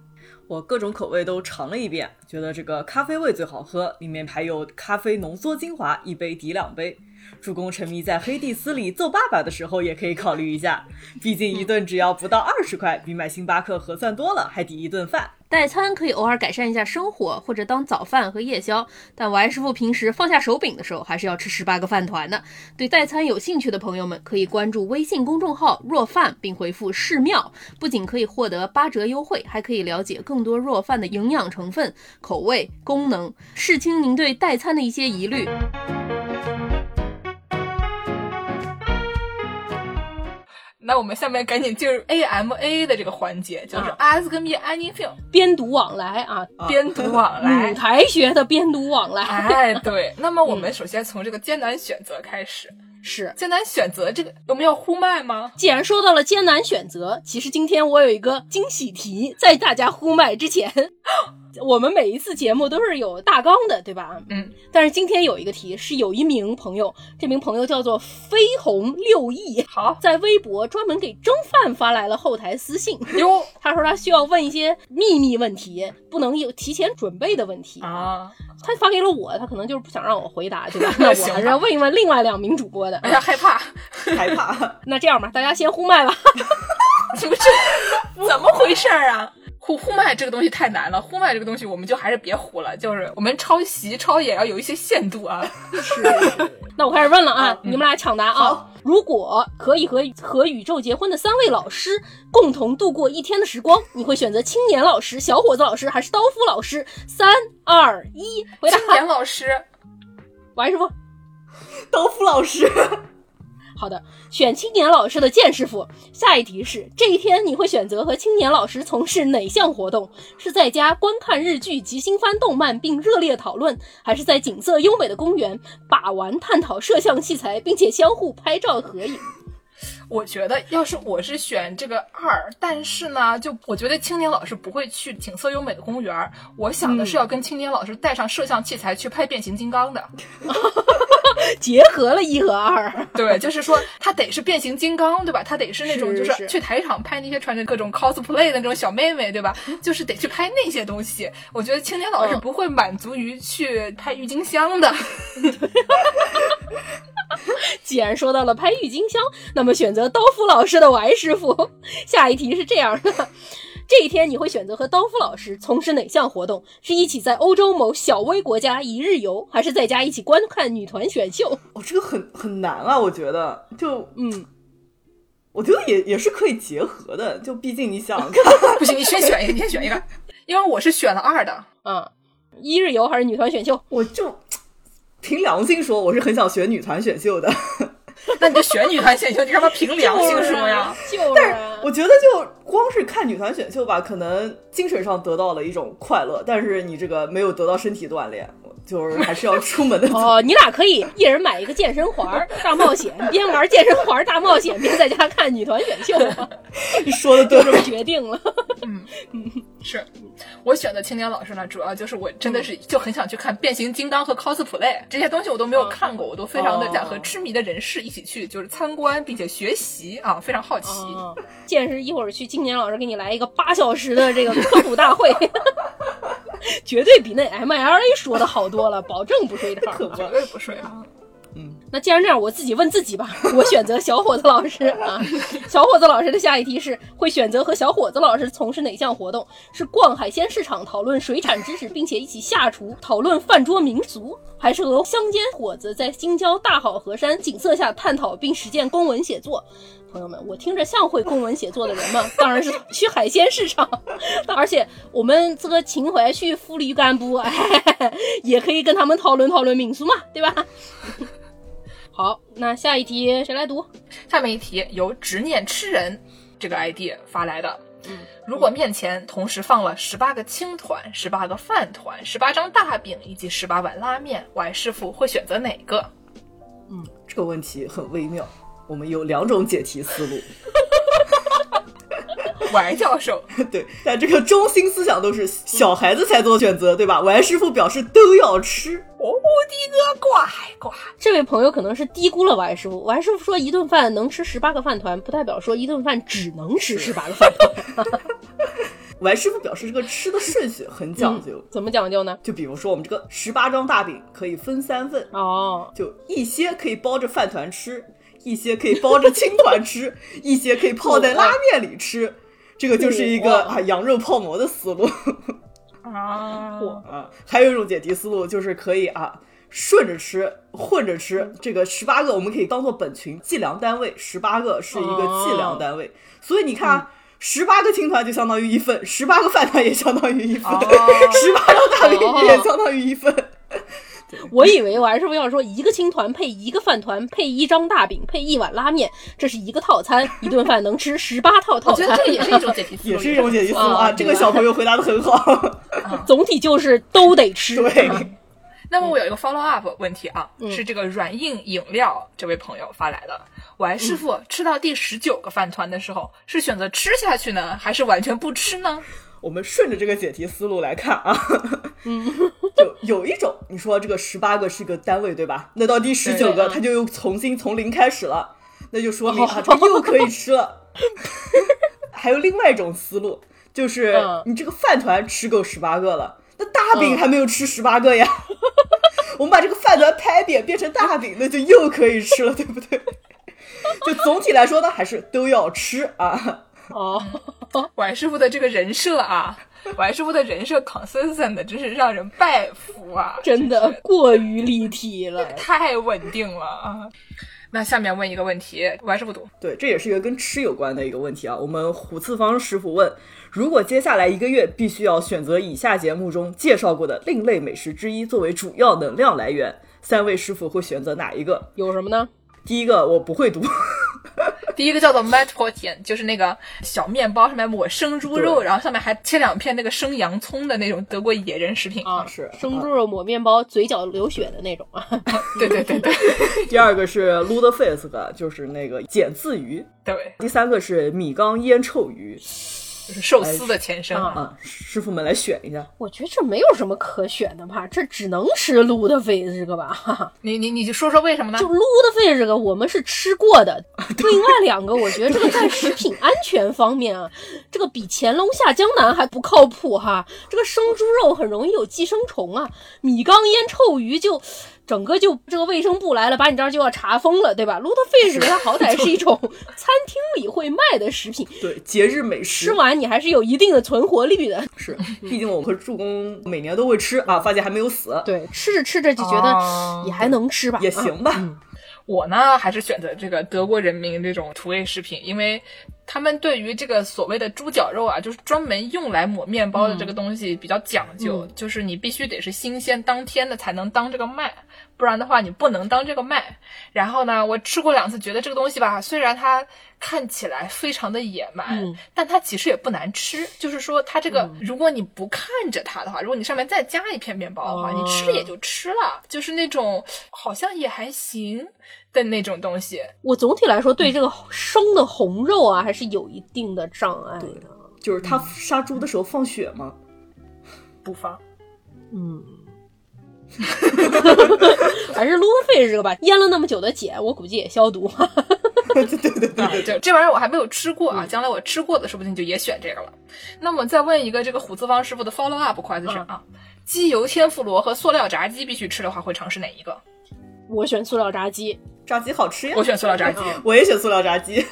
我各种口味都尝了一遍，觉得这个咖啡味最好喝，里面还有咖啡浓缩精华，一杯抵两杯。助攻沉迷在黑蒂斯里揍爸爸的时候，也可以考虑一下，毕竟一顿只要不到二十块，比买星巴克合算多了，还抵一顿饭。代餐可以偶尔改善一下生活，或者当早饭和夜宵。但王师傅平时放下手柄的时候，还是要吃十八个饭团的。对代餐有兴趣的朋友们，可以关注微信公众号“若饭”，并回复“寺庙”，不仅可以获得八折优惠，还可以了解更多若饭的营养成分、口味、功能，视清您对代餐的一些疑虑。那我们下面赶紧进入 AMA 的这个环节，就是啊 Ask me anything，边读往来啊，边读往来舞。台学的边读往来、哎，对。[laughs] 那么我们首先从这个艰难选择开始。是。艰难选择这个，我们要呼麦吗？既然说到了艰难选择，其实今天我有一个惊喜题，在大家呼麦之前，[laughs] 我们每一次节目都是有大纲的，对吧？嗯，但是今天有一个题，是有一名朋友，这名朋友叫做飞鸿六翼，好在微博专门给蒸饭发来了后台私信，哟他说他需要问一些秘密问题，不能有提前准备的问题。啊！他发给了我，他可能就是不想让我回答，对吧？[laughs] 那我还是要问一问另外两名主播的。哎呀，害怕，[laughs] 害怕。那这样吧，大家先呼麦吧。你们这怎么回事儿啊？呼呼麦这个东西太难了，呼麦这个东西我们就还是别呼了，就是我们抄袭抄也要有一些限度啊。是 [laughs] 那我开始问了啊，你们俩抢答啊。如果可以和和宇宙结婚的三位老师共同度过一天的时光，你会选择青年老师、小伙子老师还是刀夫老师？三二一，回答。青年老师，王师傅，刀夫老师，好的，选青年老师的剑师傅。下一题是：这一天你会选择和青年老师从事哪项活动？是在家观看日剧及新番动漫并热烈讨论，还是在景色优美的公园把玩探讨摄像器材，并且相互拍照合影？我觉得要是我是选这个二，但是呢，就我觉得青年老师不会去景色优美的公园，我想的是要跟青年老师带上摄像器材去拍变形金刚的。[laughs] [laughs] 结合了一和二。[laughs] 对，就是说他得是变形金刚，对吧？他得是那种就是是去台场拍那些穿着各种 cosplay 的那种小妹妹，对吧？就是得去拍那些东西。我觉得青年老师嗯不会满足于去拍郁金香的。[laughs] 既然说到了拍郁金香，那么选择刀夫老师的 Y 师傅。下一题是这样的：这一天你会选择和刀夫老师从事哪项活动？是一起在欧洲某小微国家一日游，还是在家一起观看女团选秀？哦，这个很很难啊，我觉得就嗯，我觉得也也是可以结合的，就毕竟你想想看，[laughs] 不行，你先选一个，你先选一个，因为我是选了二的。嗯，一日游还是女团选秀？我就凭良心说，我是很想选女团选秀的。[laughs] 那你就选女团选秀，你干嘛凭良心说呀？就是啊，我觉得就光是看女团选秀吧，可能精神上得到了一种快乐，但是你这个没有得到身体锻炼，就是还是要出门的。[laughs] 哦，你俩可以一人买一个健身环儿大冒险，边玩健身环儿大冒险，边在家看女团选秀，[laughs] 你说的对就这么决定了。嗯嗯是我选的青年老师呢，主要就是我真的是就很想去看变形金刚和 cosplay 这些东西，我都没有看过，我都非常的想和痴迷的人士一起去，就是参观并且学习啊，非常好奇。哦，见识一会儿去青年老师给你来一个八小时的这个科普大会，[laughs] 绝对比那 MLA 说的好多了，保证不睡套。[laughs] 绝对不睡啊！那既然这样，我自己问自己吧，我选择小伙子老师 [laughs] 啊。小伙子老师的下一题是：会选择和小伙子老师从事哪项活动？是逛海鲜市场讨论水产知识，并且一起下厨讨论饭桌民俗，还是和乡间伙子在京郊大好河山景色下探讨并实践公文写作？朋友们，我听着像会公文写作的人吗？当然是去海鲜市场，而且我们这个秦淮区妇女干部，哎，也可以跟他们讨论讨论民俗嘛，对吧？好，那下一题谁来读？下面一题由执念吃人这个 ID 发来的。嗯如果面前同时放了十八个青团、十八个饭团、十八张大饼以及十八碗拉面，Y 师傅会选择哪个？嗯这个问题很微妙，我们有两种解题思路。[laughs] Y 教授，[laughs] 对，但这个中心思想都是小孩子才做选择，对吧？王师傅表示都要吃，哦，的个乖乖，这位朋友可能是低估了王师傅。王师傅说一顿饭能吃十八个饭团，不代表说一顿饭只能吃十八个饭团。[laughs] 王师傅表示这个吃的顺序很讲究，怎么讲究呢？就比如说我们这个十八张大饼可以分三份，哦，就一些可以包着饭团吃，一些可以包着青团吃，[laughs] 一些可以泡在拉面里吃。这个就是一个啊羊肉泡馍的思路 [laughs] 啊，[laughs] 啊。还有一种解题思路就是可以啊顺着吃，混着吃。这个十八个我们可以当做本群计量单位，十八个是一个计量单位。所以你看啊。十八个青团就相当于一份，十八个饭团也相当于一份，哦十八张大饼也相当于一份。我以为王师傅要说一个青团配一个饭团配一张大饼配一碗拉面，这是一个套餐，一顿饭能吃 [laughs] 十八套套餐我觉得。这也是一种解题思路，[laughs] 也是一种解题思路啊！啊这个小朋友回答的很好。总体就是都得吃。对，那么我有一个 follow up 问题啊，嗯是这个软硬饮料这位朋友发来的。喂师傅吃到第十九个饭团的时候，是选择吃下去呢，还是完全不吃呢？我们顺着这个解题思路来看啊，嗯，就有一种，你说这个十八个是个单位对吧？那到第十九个，对它就又重新从零开始了，那就说明啊，这又可以吃了。[laughs] 还有另外一种思路，就是嗯你这个饭团吃够十八个了，那大饼还没有吃十八个呀。[laughs] 我们把这个饭团拍扁变成大饼，那就又可以吃了，对不对？[laughs] 就总体来说呢，还是都要吃啊。哦，管师傅的这个人设啊，Y 师傅的人设 consistent 真是让人拜服啊，真的过于立体了。[laughs] 太稳定了啊。那下面问一个问题还师傅读，对，这也是一个跟吃有关的一个问题啊。我们虎次方师傅问：如果接下来一个月必须要选择以下节目中介绍过的另类美食之一作为主要能量来源，三位师傅会选择哪一个？有什么呢？第一个我不会读，[laughs] 第一个叫做 Matt p o t i a n 就是那个小面包上面抹生猪肉，然后上面还切两片那个生洋葱的那种德国野人食品。啊，是。生猪肉抹面包，嘴角流血的那种啊。对对对对。[laughs] 第二个是 Ludafisk，就是那个碱渍鱼。对，第三个是米缸腌臭鱼就 [laughs] 是寿司的前身啊。啊，师傅们来选一下。我觉得这没有什么可选的吧，这只能吃撸的费这个吧。哈 [laughs] 哈你你你就说说为什么呢就？撸的费这个我们是吃过的，另外两个我觉得这个在食品安全方面啊，这个比乾隆下江南还不靠谱哈。这个生猪肉很容易有寄生虫啊，米缸腌臭鱼就。整个就这个卫生部来了，把你这儿就要查封了，对吧？撸的费这个它好歹 [laughs] 是一种餐厅里会卖的食品，对，节日美食吃完你还是有一定的存活率的。是，毕竟我和助攻每年都会吃啊，发现还没有死，对，吃着吃着就觉得哦也还能吃吧，也啊行吧。我呢还是选择这个德国人民这种土味食品，因为他们对于这个所谓的猪脚肉啊，就是专门用来抹面包的这个东西比较讲究，就是你必须得是新鲜当天的才能当这个卖。不然的话，你不能当这个卖。然后呢，我吃过两次，觉得这个东西吧，虽然它看起来非常的野蛮，但它其实也不难吃。就是说，它这个，如果你不看着它的话，如果你上面再加一片面包的话，你吃了也就吃了，就是那种好像也还行的那种东西。我总体来说对这个生的红肉啊，还是有一定的障碍的。就是他杀猪的时候放血吗？不放。嗯。[laughs] 还是撸费这个吧，腌了那么久的碱，我估计也消毒。[laughs] 对对对对对，这玩意儿我还没有吃过啊，将来我吃过的，说不定就也选这个了。那么再问一个，这个虎子方师傅的 follow up question 啊，鸡油天妇罗和塑料炸鸡必须吃的话，会尝试哪一个？我选塑料炸鸡，炸鸡好吃呀。我选塑料炸鸡，[laughs] 我也选塑料炸鸡。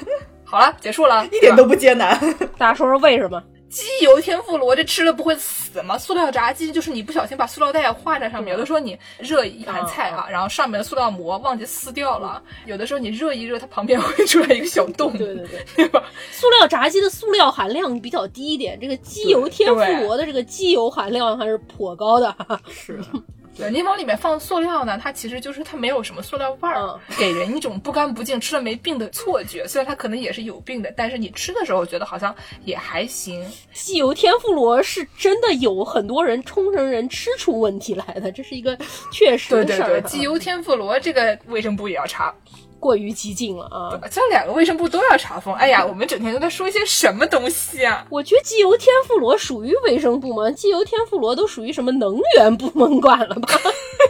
好了，结束了，一点都不艰难。大家说说为什么？鸡油天妇罗这吃了不会死吗？塑料炸鸡就是你不小心把塑料袋画在上面，有的时候你热一盘菜啊，然后上面的塑料膜忘记撕掉了，有的时候你热一热，它旁边会出来一个小洞，对对对，对吧？塑料炸鸡的塑料含量比较低一点，这个鸡油天妇罗的这个鸡油含量还是颇高的，是。[laughs] 对，你往里面放塑料呢，它其实就是它没有什么塑料味儿，给人一种不干不净、吃了没病的错觉。虽然它可能也是有病的，但是你吃的时候觉得好像也还行。鸡油天妇罗是真的有很多人冲绳人吃出问题来的，这是一个确实的事儿。对对对，鸡油天妇罗这个卫生部也要查。过于激进了啊！这两个卫生部都要查封。哎呀，[laughs] 我们整天都在说一些什么东西啊？我觉得机油天妇罗属于卫生部门，机油天妇罗都属于什么能源部门管了吧？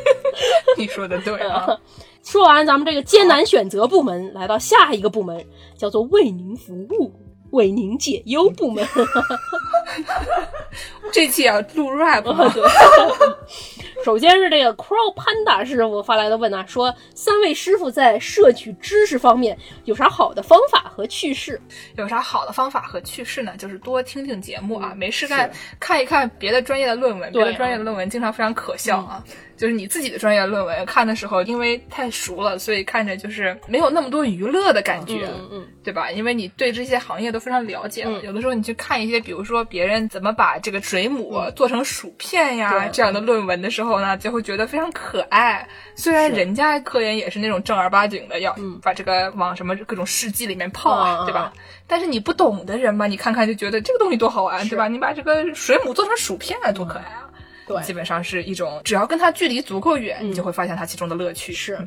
[laughs] 你说的对啊。[laughs] 说完咱们这个艰难选择部门，来到下一个部门，叫做为您服务、为您解忧部门。[laughs] 这期要录 rap 对。[laughs] 首先是这个 Crow Panda 师傅发来的问啊，说三位师傅在摄取知识方面有啥好的方法和趣事？有啥好的方法和趣事呢？就是多听听节目啊，没事干看一看别的专业的论文，别的专业的论文经常非常可笑啊。就是你自己的专业论文看的时候，因为太熟了，所以看着就是没有那么多娱乐的感觉，嗯，对吧？因为你对这些行业都非常了解了。有的时候你去看一些，比如说别人怎么把这个水母做成薯片呀这样的论文的时候呢，就会觉得非常可爱。虽然人家科研也是那种正儿八经的，要把这个往什么各种试剂里面泡啊，对吧？但是你不懂的人嘛，你看看就觉得这个东西多好玩，对吧？你把这个水母做成薯片多可爱啊！对，基本上是一种，只要跟它距离足够远，你就会发现它其中的乐趣。是，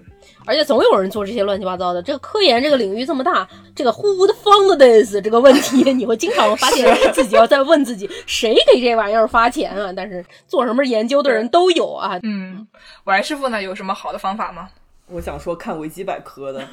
而且总有人做这些乱七八糟的。这个科研这个领域这么大，这个 Who would fund this 这个问题，[laughs] 你会经常发现自己要在问自己，谁给这玩意儿发钱啊？但是做什么研究的人都有啊。嗯，王师傅呢，有什么好的方法吗？我想说看维基百科的，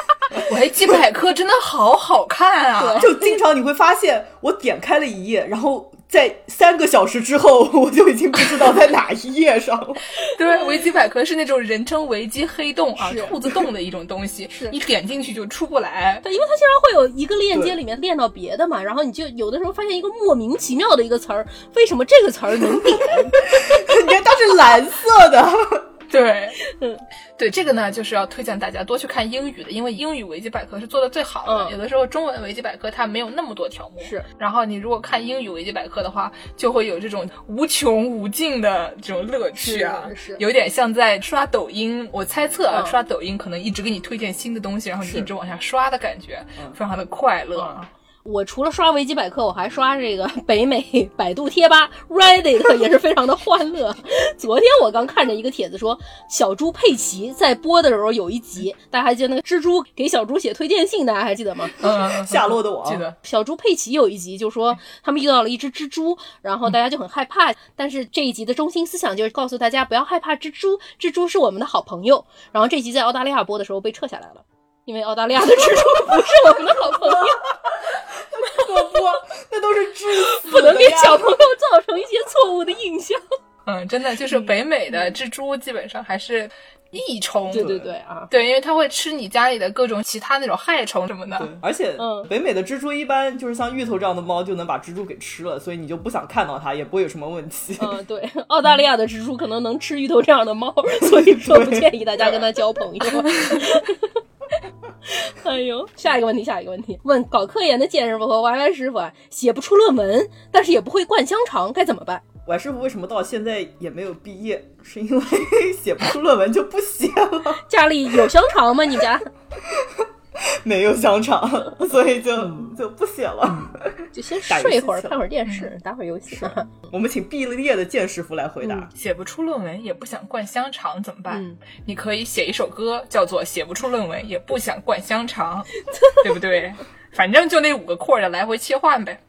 [laughs] 维基百科真的好好看啊！就经常你会发现，我点开了一页，然后。在三个小时之后，[laughs] 我就已经不知道在哪一页上了。[laughs] 对，维基百科是那种人称维基黑洞啊，兔子洞的一种东西，是你点进去就出不来。对，因为它经常会有一个链接里面链到别的嘛，然后你就有的时候发现一个莫名其妙的一个词儿，为什么这个词儿能点？[laughs] 你看它是蓝色的。[laughs] 对，嗯，对，这个呢，就是要推荐大家多去看英语的，因为英语维基百科是做的最好的。有的时候中文维基百科它没有那么多条目，是。然后你如果看英语维基百科的话，就会有这种无穷无尽的这种乐趣啊，是。有点像在刷抖音，我猜测啊，刷抖音可能一直给你推荐新的东西，然后你一直往下刷的感觉，非常的快乐。我除了刷维基百科，我还刷这个 [laughs] 北美百度贴吧 Reddit，也是非常的欢乐。昨天我刚看着一个帖子说，小猪佩奇在播的时候有一集，大家还记得那个蜘蛛给小猪写推荐信，大家还记得吗？嗯，夏洛的我记得。小猪佩奇有一集就说他们遇到了一只蜘蛛，然后大家就很害怕，但是这一集的中心思想就是告诉大家不要害怕蜘蛛，蜘蛛是我们的好朋友。然后这集在澳大利亚播的时候被撤下来了，因为澳大利亚的蜘蛛不是我们的好朋友。可不，那都是致死，[laughs] 不能给小朋友造成一些错误的印象。[laughs] 嗯，真的就是北美的蜘蛛基本上还是益虫。对对对啊，对，因为它会吃你家里的各种其他那种害虫什么的。对，而且嗯北美的蜘蛛一般就是像芋头这样的猫就能把蜘蛛给吃了，所以你就不想看到它，也不会有什么问题。嗯，[laughs] 对，澳大利亚的蜘蛛可能能吃芋头这样的猫，所以说不建议大家跟它交朋友。[laughs] 哎呦，下一个问题，下一个问题，问搞科研的健师傅和 YY 师傅啊，写不出论文，但是也不会灌香肠，该怎么办？歪师傅为什么到现在也没有毕业？是因为写不出论文就不写了，[laughs] 家里有香肠吗？你们家 [laughs] [laughs] 没有香肠，所以就就不写了。[laughs] 就先睡一会儿，看会儿电视，打会儿游戏。我们请毕了业的剑师傅来回答。写不出论文也不想灌香肠怎么办？嗯你可以写一首歌，叫做《写不出论文也不想灌香肠 [laughs]》，对不对？反正就那五个扩的来回切换呗。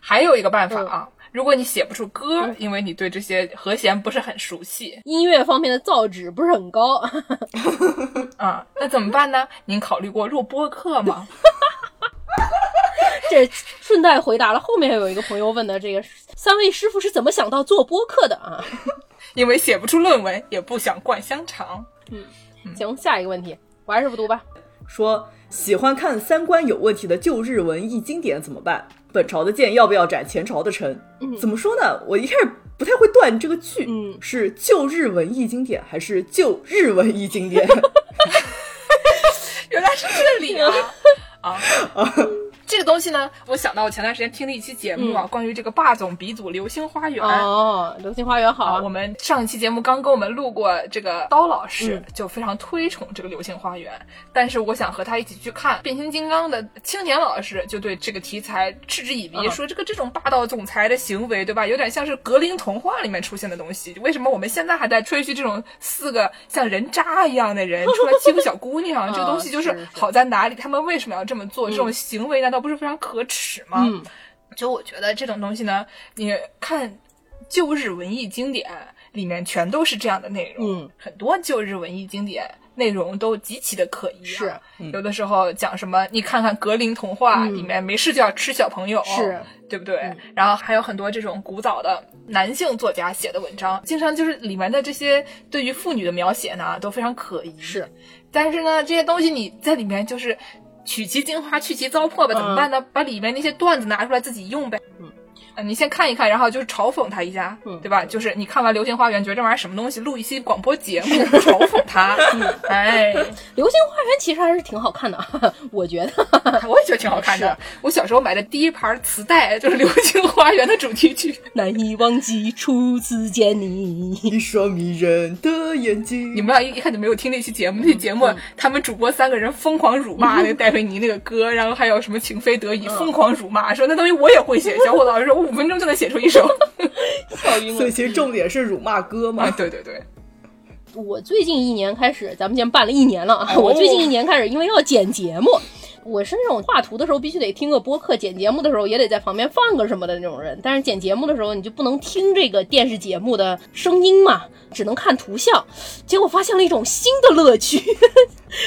还有一个办法啊，如果你写不出歌，因为你对这些和弦不是很熟悉音乐方面的造诣不是很高，[laughs] 啊，那怎么办呢？您考虑过录播课吗？[laughs] 这顺带回答了后面有一个朋友问的这个三位师傅是怎么想到做播客的啊？[laughs] 因为写不出论文也不想灌香肠。嗯行，下一个问题，我还是不读吧。说喜欢看三观有问题的旧日文艺经典怎么办？本朝的剑要不要斩前朝的臣？怎么说呢？我一开始不太会断这个句，嗯是旧日文艺经典还是旧日文艺经典？[laughs] 原来是这里啊啊 [laughs] 啊！这个东西呢，我想到我前段时间听了一期节目啊，关于这个霸总鼻祖《流星花园》哦，流星花园好啊，啊我们上一期节目刚跟我们录过这个刀老师，嗯就非常推崇这个《流星花园》，但是我想和他一起去看变形金刚的青年老师就对这个题材嗤之以鼻，嗯说这个这种霸道总裁的行为，对吧？有点像是格林童话里面出现的东西。为什么我们现在还在吹嘘这种四个像人渣一样的人出来欺负小姑娘？这个东西就是 [laughs] 好在哪里？他们为什么要这么做？这种行为难道不是非常可耻吗？嗯。就我觉得这种东西呢，你看旧日文艺经典里面全都是这样的内容，嗯，很多旧日文艺经典内容都极其的可疑、啊，是有的时候讲什么，你看看格林童话、嗯。里面没事就要吃小朋友，是对不对？然后还有很多这种古早的男性作家写的文章，经常就是里面的这些对于妇女的描写呢都非常可疑，是，但是呢，这些东西你在里面就是取其精华，去其糟粕吧，怎么办呢？把里面那些段子拿出来自己用呗。嗯。呃你先看一看，然后就是嘲讽他一下，嗯对吧？就是你看完《流星花园》，觉得这玩意儿什么东西，录一期广播节目嘲讽他，[laughs] 哎，[laughs] 流星花园其实还是挺好看的，[laughs] 我觉得。我也觉得挺好看的。我小时候买的第一盘磁带就是《流星花园》的主题曲。难以忘记初次见你。一双迷人的眼睛。你们俩一一看就没有听那期节目，那期节目、他们主播三个人疯狂辱骂那个戴维尼那个歌，然后还有什么情非得已疯狂辱骂，说那东西我也会写。小伙子老师说我五分钟就能写出一首。[laughs] 笑晕了。所以其实重点是辱骂歌啊，嘛。对对对，我最近一年开始，咱们先办了一年了啊。哦我最近一年开始，因为要剪节目，我是那种画图的时候必须得听个播客，剪节目的时候也得在旁边放个什么的那种人。但是剪节目的时候，你就不能听这个电视节目的声音嘛，只能看图像。结果发现了一种新的乐趣，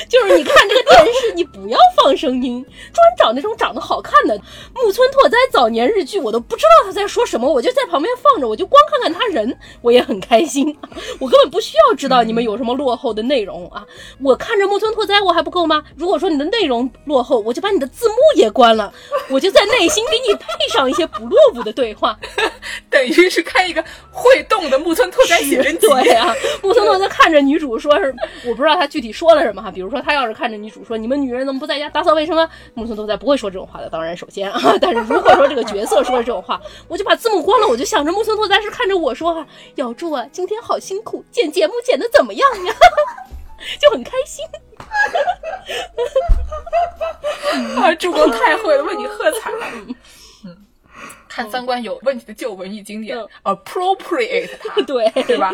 就是你看这个电视，你不要放声音，专找那种长得好看的木村拓哉早年日剧，我都不知道他在说什么，我就在旁边放着，我就光看看他人，我也很开心。我根本不需要知道你们有什么落后的内容啊！我看着木村拓哉我还不够吗？如果说你的内容落后，我就把你的字幕也关了，[laughs] 我就在内心给你配上一些不落伍的对话。等于是开一个会动的木村拓哉写真集。对啊，[laughs] 木村拓哉看着女主说是，我不知道他具体说了什么哈。比如说他要是看着女主说你们女人怎么不在家打扫卫生啊？木村拓哉不会说这种话的，当然首先啊，[laughs] 但是如果说这个角色说了这种话，我就把字幕关了，我就想着木村拓哉是看着我说啊，咬住啊，今天好辛苦，剪节目剪的怎么样呀？就很开心。[laughs] 啊，主公太会了，为你喝彩。嗯，看三观有问题的旧文艺经典、嗯 appropriate [laughs] 它，对对吧？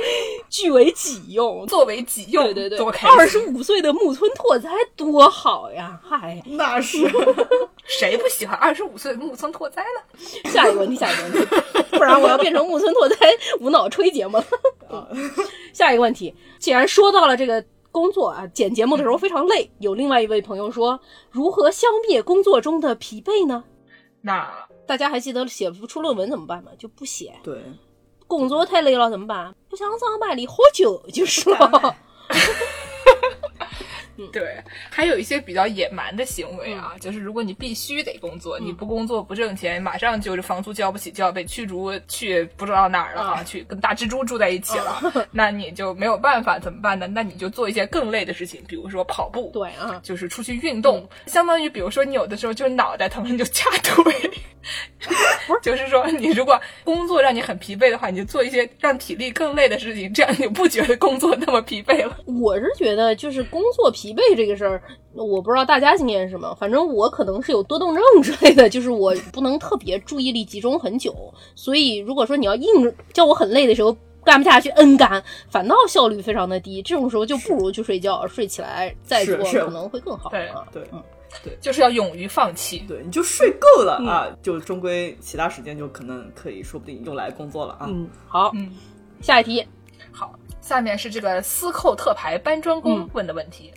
据为己用。作为己用，对对对多，开二十！五岁的木村拓哉多好呀！嗨，那是 [laughs] 谁不喜欢二十五岁的木村拓哉呢？下一个问题，下一个问题，不然我要变成木村拓哉无脑吹节目了。下一个问题，既然说到了这个工作啊，剪节目的时候非常累，有另外一位朋友说，如何消灭工作中的疲惫呢？那大家还记得写不出论文怎么办吗？就不写。对，工作太累了怎么办？不想上班你喝酒就是了。[laughs] 对，还有一些比较野蛮的行为啊，就是如果你必须得工作，你不工作不挣钱，马上就是房租交不起，就要被驱逐去不知道哪儿了啊，去跟大蜘蛛住在一起了，[laughs] 那你就没有办法怎么办呢？那你就做一些更累的事情，比如说跑步，对啊，就是出去运动，相当于比如说你有的时候就是脑袋疼，你就掐腿。[laughs] 不是，[laughs] 就是说你如果工作让你很疲惫的话，你就做一些让体力更累的事情，这样你就不觉得工作那么疲惫了。我是觉得就是工作疲惫这个事儿，我不知道大家经验是什么，反正我可能是有多动症之类的，就是我不能特别注意力集中很久，所以如果说你要硬叫我很累的时候干不下去，嗯干，反倒效率非常的低，这种时候就不如去睡觉，睡起来再做可能会更好。对对，嗯。对，就是要勇于放弃。对，你就睡够了啊，就终归其他时间就可能可以说不定用来工作了啊。嗯，好，嗯，下一题，好，下面是这个司寇特牌搬砖工问的问题：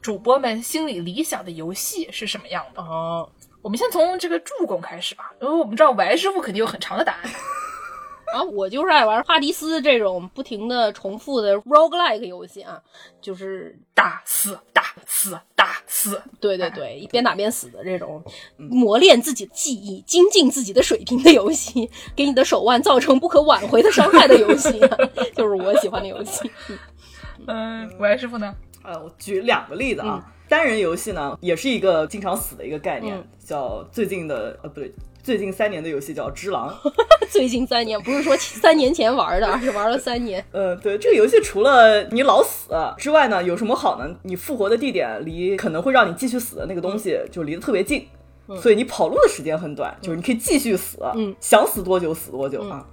主播们心里理想的游戏是什么样的？哦，我们先从这个助攻开始吧，因为我们知道王师傅肯定有很长的答案。[laughs] 啊，我就是爱玩哈迪斯这种不停的重复的 roguelike 游戏啊，就是打死打死打死，对对对，一边打边死的这种，磨练自己的技艺、精进自己的水平的游戏，[laughs] 给你的手腕造成不可挽回的伤害的游戏，[laughs] 就是我喜欢的游戏。嗯，我师傅呢？呃，我举两个例子啊，单人游戏呢，也是一个经常死的一个概念，叫最近的呃不对。最近三年的游戏叫《只狼》，[laughs] 最近三年不是说三年前玩的，而是玩了三年。呃，对，这个游戏除了你老死之外呢，有什么好呢？你复活的地点离可能会让你继续死的那个东西就离得特别近，所以你跑路的时间很短，就是你可以继续死，想死多久死多久啊。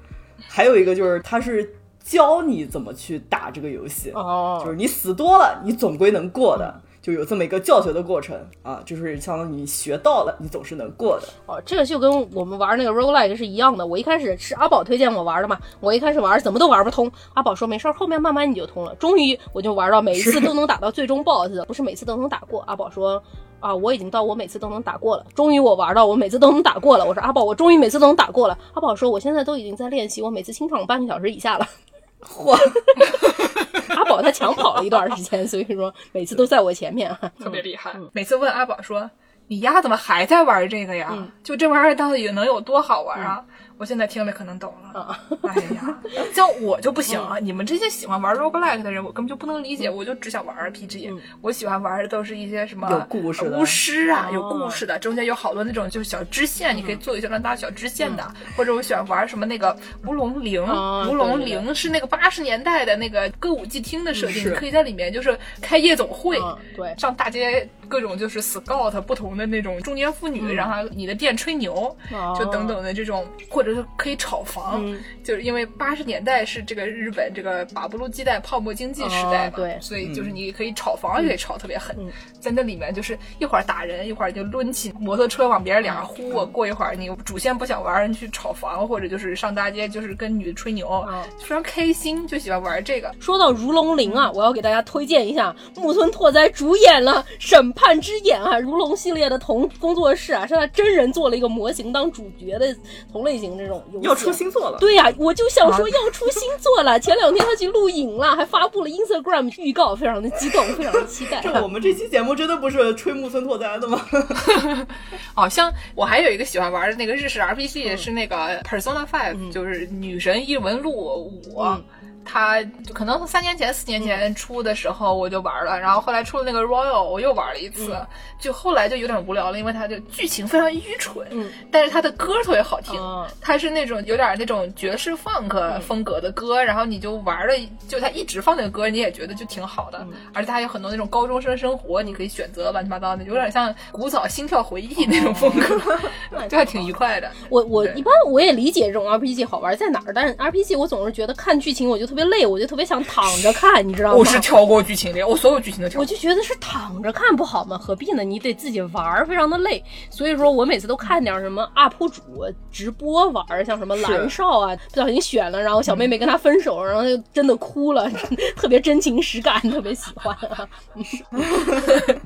还有一个就是它是教你怎么去打这个游戏，哦就是你死多了，你总归能过的。就有这么一个教学的过程啊，就是相当于你学到了，你总是能过的哦。这个就跟我们玩那个 roguelike 是一样的。我一开始是阿宝推荐我玩的嘛，我一开始玩怎么都玩不通，阿宝说没事儿，后面慢慢你就通了。终于我就玩到每一次 [laughs] 都能打到最终 boss，不是每次都能打过。阿宝说啊，我已经到我每次都能打过了。终于我玩到我每次都能打过了。我说阿宝，我终于每次都能打过了。阿宝说我现在都已经在练习，我每次清场半个小时以下了。嚯！阿宝他抢跑了一段时间，所以说每次都在我前面，特别厉害。每次问阿宝说：“你丫怎么还在玩这个呀？就这玩意儿到底能有多好玩啊？”我现在听了可能懂了。哎呀，像我就不行啊！你们这些喜欢玩 roguelike 的人，我根本就不能理解。我就只想玩 RPG。我喜欢玩的都是一些什么有故事巫师啊，有故事的，中间有好多那种就是小支线，你可以做一些乱搭小支线的。或者我喜欢玩什么那个乌龙灵，乌龙灵是那个八十年代的那个歌舞伎厅的设定，你可以在里面就是开夜总会，对，上大街各种就是 scout 不同的那种中年妇女，然后你的店吹牛，就等等的这种或者。就是可以炒房，就是因为八十年代是这个日本这个把不露鸡蛋泡沫经济时代嘛，对，所以就是你可以炒房也可以炒特别狠，在那里面就是一会儿打人，一会儿就抡起摩托车往别人脸上呼，过一会儿你主线不想玩，你去炒房或者就是上大街就是跟女的吹牛，非常开心，就喜欢玩这个。说到如龙零啊，我要给大家推荐一下木村拓哉主演了《审判之眼》啊，如龙系列的同工作室啊，是他真人做了一个模型当主角的同类型。这种要出新作了，对呀，我就想说要出新作了。前两天他去录影了，还发布了 Instagram 预告，非常的激动，非常的期待。这我们这期节目真的不是吹木村拓哉的吗？[laughs] 哦，像我还有一个喜欢玩的那个日式 RPG 是那个 Persona Five，就是女神异闻录五。他可能三年前、四年前出的时候我就玩了，然后后来出了那个 Royal，我又玩了一次，就后来就有点无聊了，因为它就剧情非常愚蠢，但是它的歌特别好听，它是那种有点那种爵士 funk 风格的歌，然后你就玩了，就它一直放那个歌，你也觉得就挺好的，而且它有很多那种高中生生活，你可以选择乱七八糟的，有点像古早心跳回忆那种风格，[laughs] 就还挺愉快的。我我一般我也理解这种 RPG 好玩在哪儿，但是 RPG 我总是觉得看剧情我就特别。特别累，我就特别想躺着看，你知道吗？我是跳过剧情的，我所有剧情都跳。我就觉得是躺着看不好吗？何必呢？你得自己玩，非常的累。所以说我每次都看点什么 UP 主直播玩，像什么蓝少啊，不小心选了，然后小妹妹跟他分手，然后就真的哭了，[laughs] 特别真情实感，特别喜欢。[laughs]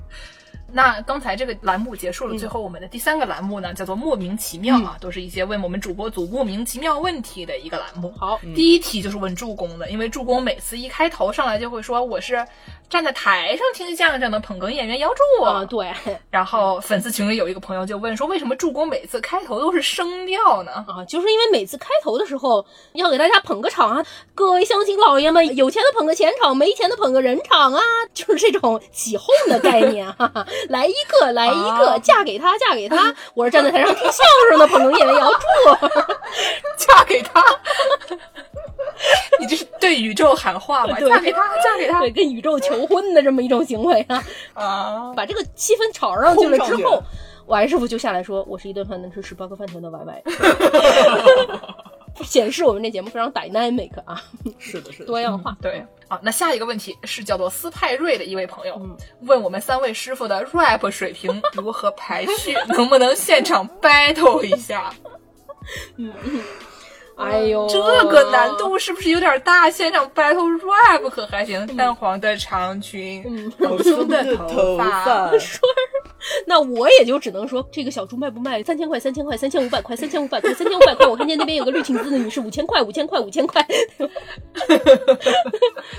那刚才这个栏目结束了，最后我们的第三个栏目呢，叫做莫名其妙啊，都是一些问我们主播组莫名其妙问题的一个栏目。好，第一题就是问助攻的，因为助攻每次一开头上来就会说我是站在台上听相声的捧哏演员姚柱啊，对。[laughs] 然后粉丝群里有一个朋友就问说，为什么助攻每次开头都是声调呢？啊，就是因为每次开头的时候要给大家捧个场啊，各位乡亲老爷们，有钱的捧个钱场，没钱的捧个人场啊，就是这种起哄的概念哈。[laughs] 来一个，来一个，嫁给他，嫁给他。我是站在台上听相声的捧哏演员姚柱，[laughs] 嫁给他。[laughs] 你这是对宇宙喊话吧？嫁给他，嫁给他，对，跟宇宙求婚的这么一种行为啊！[laughs] 啊，把这个气氛炒上去了之后，王师傅就下来说：“我是一顿饭能吃十八个饭团的 Y Y。[laughs] ”显示我们这节目非常 dynamic 啊！是的，是的，多样化。对，好，那下一个问题是叫做斯派瑞的一位朋友问我们三位师傅的 rap 水平如何排序，能不能现场 battle 一下？嗯。哎呦，这个难度是不是有点大？现场 battle rap 可还行？淡黄的长裙，蓬松的头发。[laughs] 说，那我也就只能说，这个小猪卖不卖？三千块，三千块，三千五百块，三千五百块，三千五百块。我看见那边有个绿裙子的女士，五千块，五千块，五千块。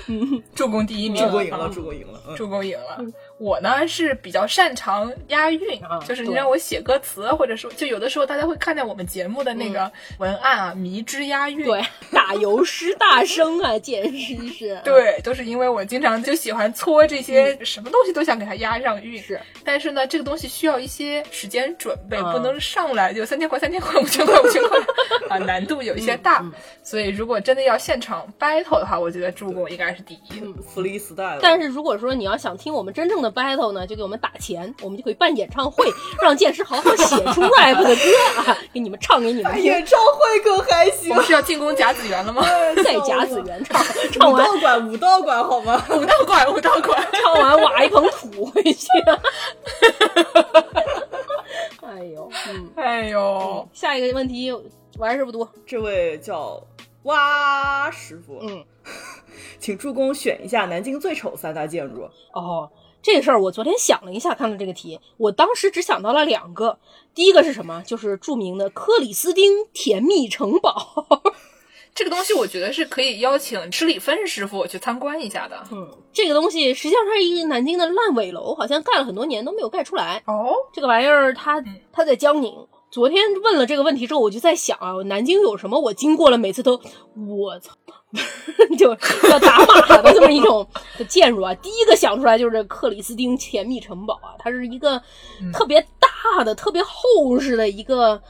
嗯，[laughs] 助攻第一名，助攻赢了，助攻赢了，助攻赢了。我呢是比较擅长押韵，啊就是你让我写歌词，或者说就有的时候大家会看见我们节目的那个文案啊，迷之押韵，对，打油诗大声啊，简直是，对，都是因为我经常就喜欢搓这些什么东西都想给它押上韵，是，但是呢，这个东西需要一些时间准备，不能上来就三千块三千块五千块五千块 [laughs] 啊，难度有一些大，所以如果真的要现场 battle 的话，我觉得助攻应该是第一，freestyle。但是如果说你要想听我们真正的。Battle 呢，就给我们打钱，我们就可以办演唱会，[laughs] 让剑师好好写出 rap 的歌啊，给你们唱给你们听。演唱会可还行？我们是要进攻甲子园了吗？[laughs] 在甲子园唱，[laughs] 唱完武道馆，武道馆好吗？武道馆，武道馆，唱完挖一捧土回去。哎呦，嗯，哎呦，下一个问题，玩师傅读，这位叫蛙师傅，嗯，请助攻选一下南京最丑三大建筑。哦。这个事儿我昨天想了一下，看了这个题，我当时只想到了两个。第一个是什么？就是著名的克里斯汀甜蜜城堡。[laughs] 这个东西我觉得是可以邀请吃里芬师傅去参观一下的。嗯，这个东西实际上它是一个南京的烂尾楼，好像盖了很多年都没有盖出来。哦，这个玩意儿它它在江宁。昨天问了这个问题之后，我就在想啊，南京有什么我经过了，每次都我操，[laughs] 就要打码的这么一种建筑啊。第一个想出来就是这克里斯汀甜蜜城堡啊，它是一个特别大的、特别厚实的一个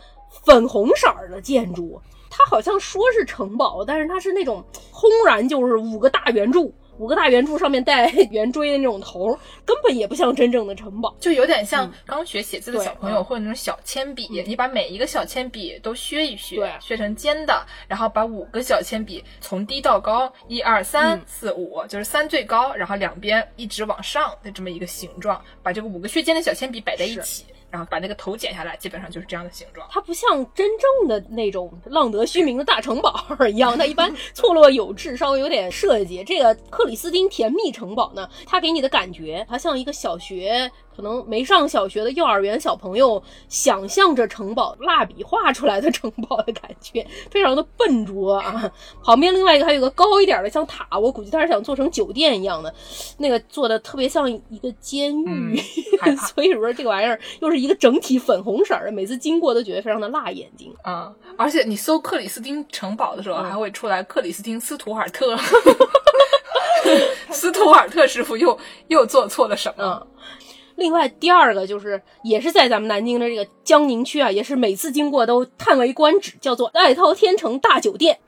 粉红色的建筑。它好像说是城堡，但是它是那种轰然就是五个大圆柱。五个大圆柱上面带 [laughs] 圆锥的那种头，根本也不像真正的城堡，就有点像刚学写字的小朋友或者那种小铅笔，你把每一个小铅笔都削一削，削成尖的，然后把五个小铅笔从低到高，一二三四五，就是三最高，然后两边一直往上的这么一个形状，把这个五个削尖的小铅笔摆在一起。然后把那个头剪下来，基本上就是这样的形状。它不像真正的那种浪得虚名的大城堡一样，它一般错落有致，稍微有点设计。这个克里斯汀甜蜜城堡呢，它给你的感觉，它像一个小学。可能没上小学的幼儿园小朋友想象着城堡蜡笔画出来的城堡的感觉，非常的笨拙啊。旁边另外一个还有个高一点的像塔，我估计他是想做成酒店一样的，那个做的特别像一个监狱，[laughs] [laughs] 所以说这个玩意儿又是一个整体粉红色的，每次经过都觉得非常的辣眼睛啊。而且你搜克里斯汀城堡的时候，还会出来克里斯汀斯图尔特，[laughs] 斯图尔特师傅又又做错了什么？另外，第二个就是也是在咱们南京的这个江宁区啊，也是每次经过都叹为观止，叫做爱涛天成大酒店。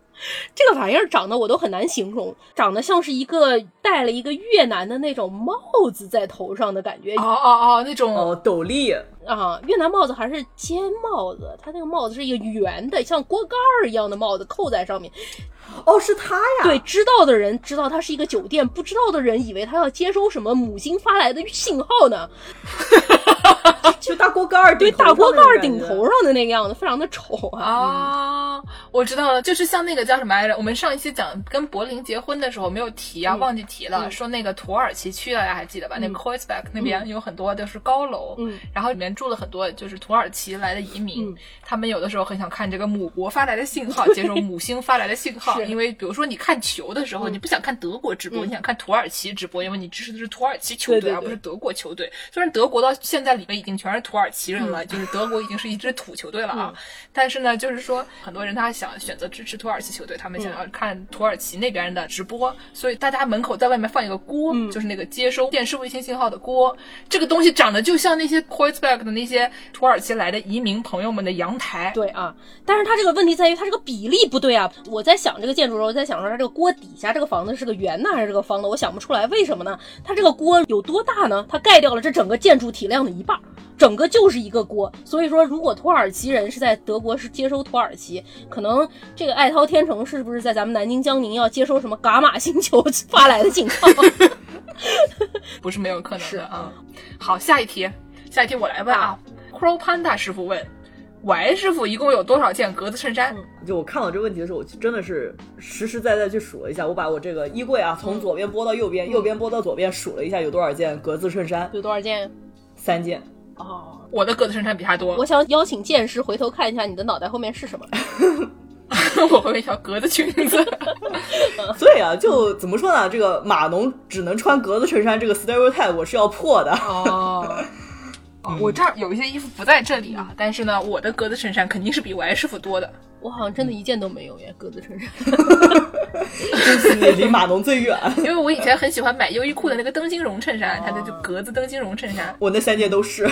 这个玩意儿长得我都很难形容，长得像是一个戴了一个越南的那种帽子在头上的感觉。哦哦哦，那种斗笠啊，越南帽子还是尖帽子？它那个帽子是一个圆的，像锅盖儿一样的帽子，扣在上面。哦，是他呀！对，知道的人知道他是一个酒店，不知道的人以为他要接收什么母星发来的信号呢。[laughs] 就大锅盖儿 [laughs] 对大锅盖儿顶头上的那个样子，非常的丑啊。啊，我知道了，就是像那个叫什么来着？我们上一期讲跟柏林结婚的时候没有提啊，忘记提了，说那个土耳其区大家还记得吧？那个 Kreuzberg 那边有很多都是高楼，嗯然后里面住了很多就是土耳其来的移民，嗯他们有的时候很想看这个母国发来的信号，接收母星发来的信号，是。因为比如说你看球的时候，你不想看德国直播，你想看土耳其直播，因为你支持的是土耳其球队，对对对而不是德国球队。虽然德国到现在里面已经全是土耳其人了，就是德国已经是一支土球队了啊，[laughs] 但是呢，就是说很多人他想选择支持土耳其球队，他们想要看土耳其那边的直播，所以大家门口在外面放一个锅，就是那个接收电视卫星信号的锅，这个东西长得就像那些 Kreuzberg 的那些土耳其来的移民朋友们的阳台。对啊，但是它这个问题在于它这个比例不对啊。我在想这个建筑时候，我在想说它这个锅底下这个房子是个圆的还是这个方的，我想不出来，为什么呢？它这个锅有多大呢？它盖掉了这整个建筑体量的一半儿。整个就是一个锅，所以说如果土耳其人是在德国是接收土耳其，可能这个爱涛天成是不是在咱们南京江宁要接收什么伽马星球 [laughs] 发来的信号？不是没有可能是的啊。好，下一题，下一题我来问啊。Crow Panda 师傅问，Y 师傅一共有多少件格子衬衫？就我看到这个问题的时候，我真的是实实在在去数了一下，我把我这个衣柜啊从左边拨到右边，右边拨到左边，数了一下有多少件格子衬衫，有多少件？三件。哦，我的格子衬衫比他多，我想邀请剑师回头看一下你的脑袋后面是什么。[laughs] 我会有一条格子裙子。[laughs] 所以啊，就怎么说呢？这个码农只能穿格子衬衫这个 stereotype 我是要破的。[laughs] 哦，我这儿有一些衣服不在这里啊，但是呢，我的格子衬衫肯定是比 Y 师傅多的。我好像真的一件都没有耶，格子衬衫。恭喜你离码农最远。[laughs] 因为我以前很喜欢买优衣库的那个灯芯绒衬衫，它的就格子灯芯绒衬衫。我那三件都是。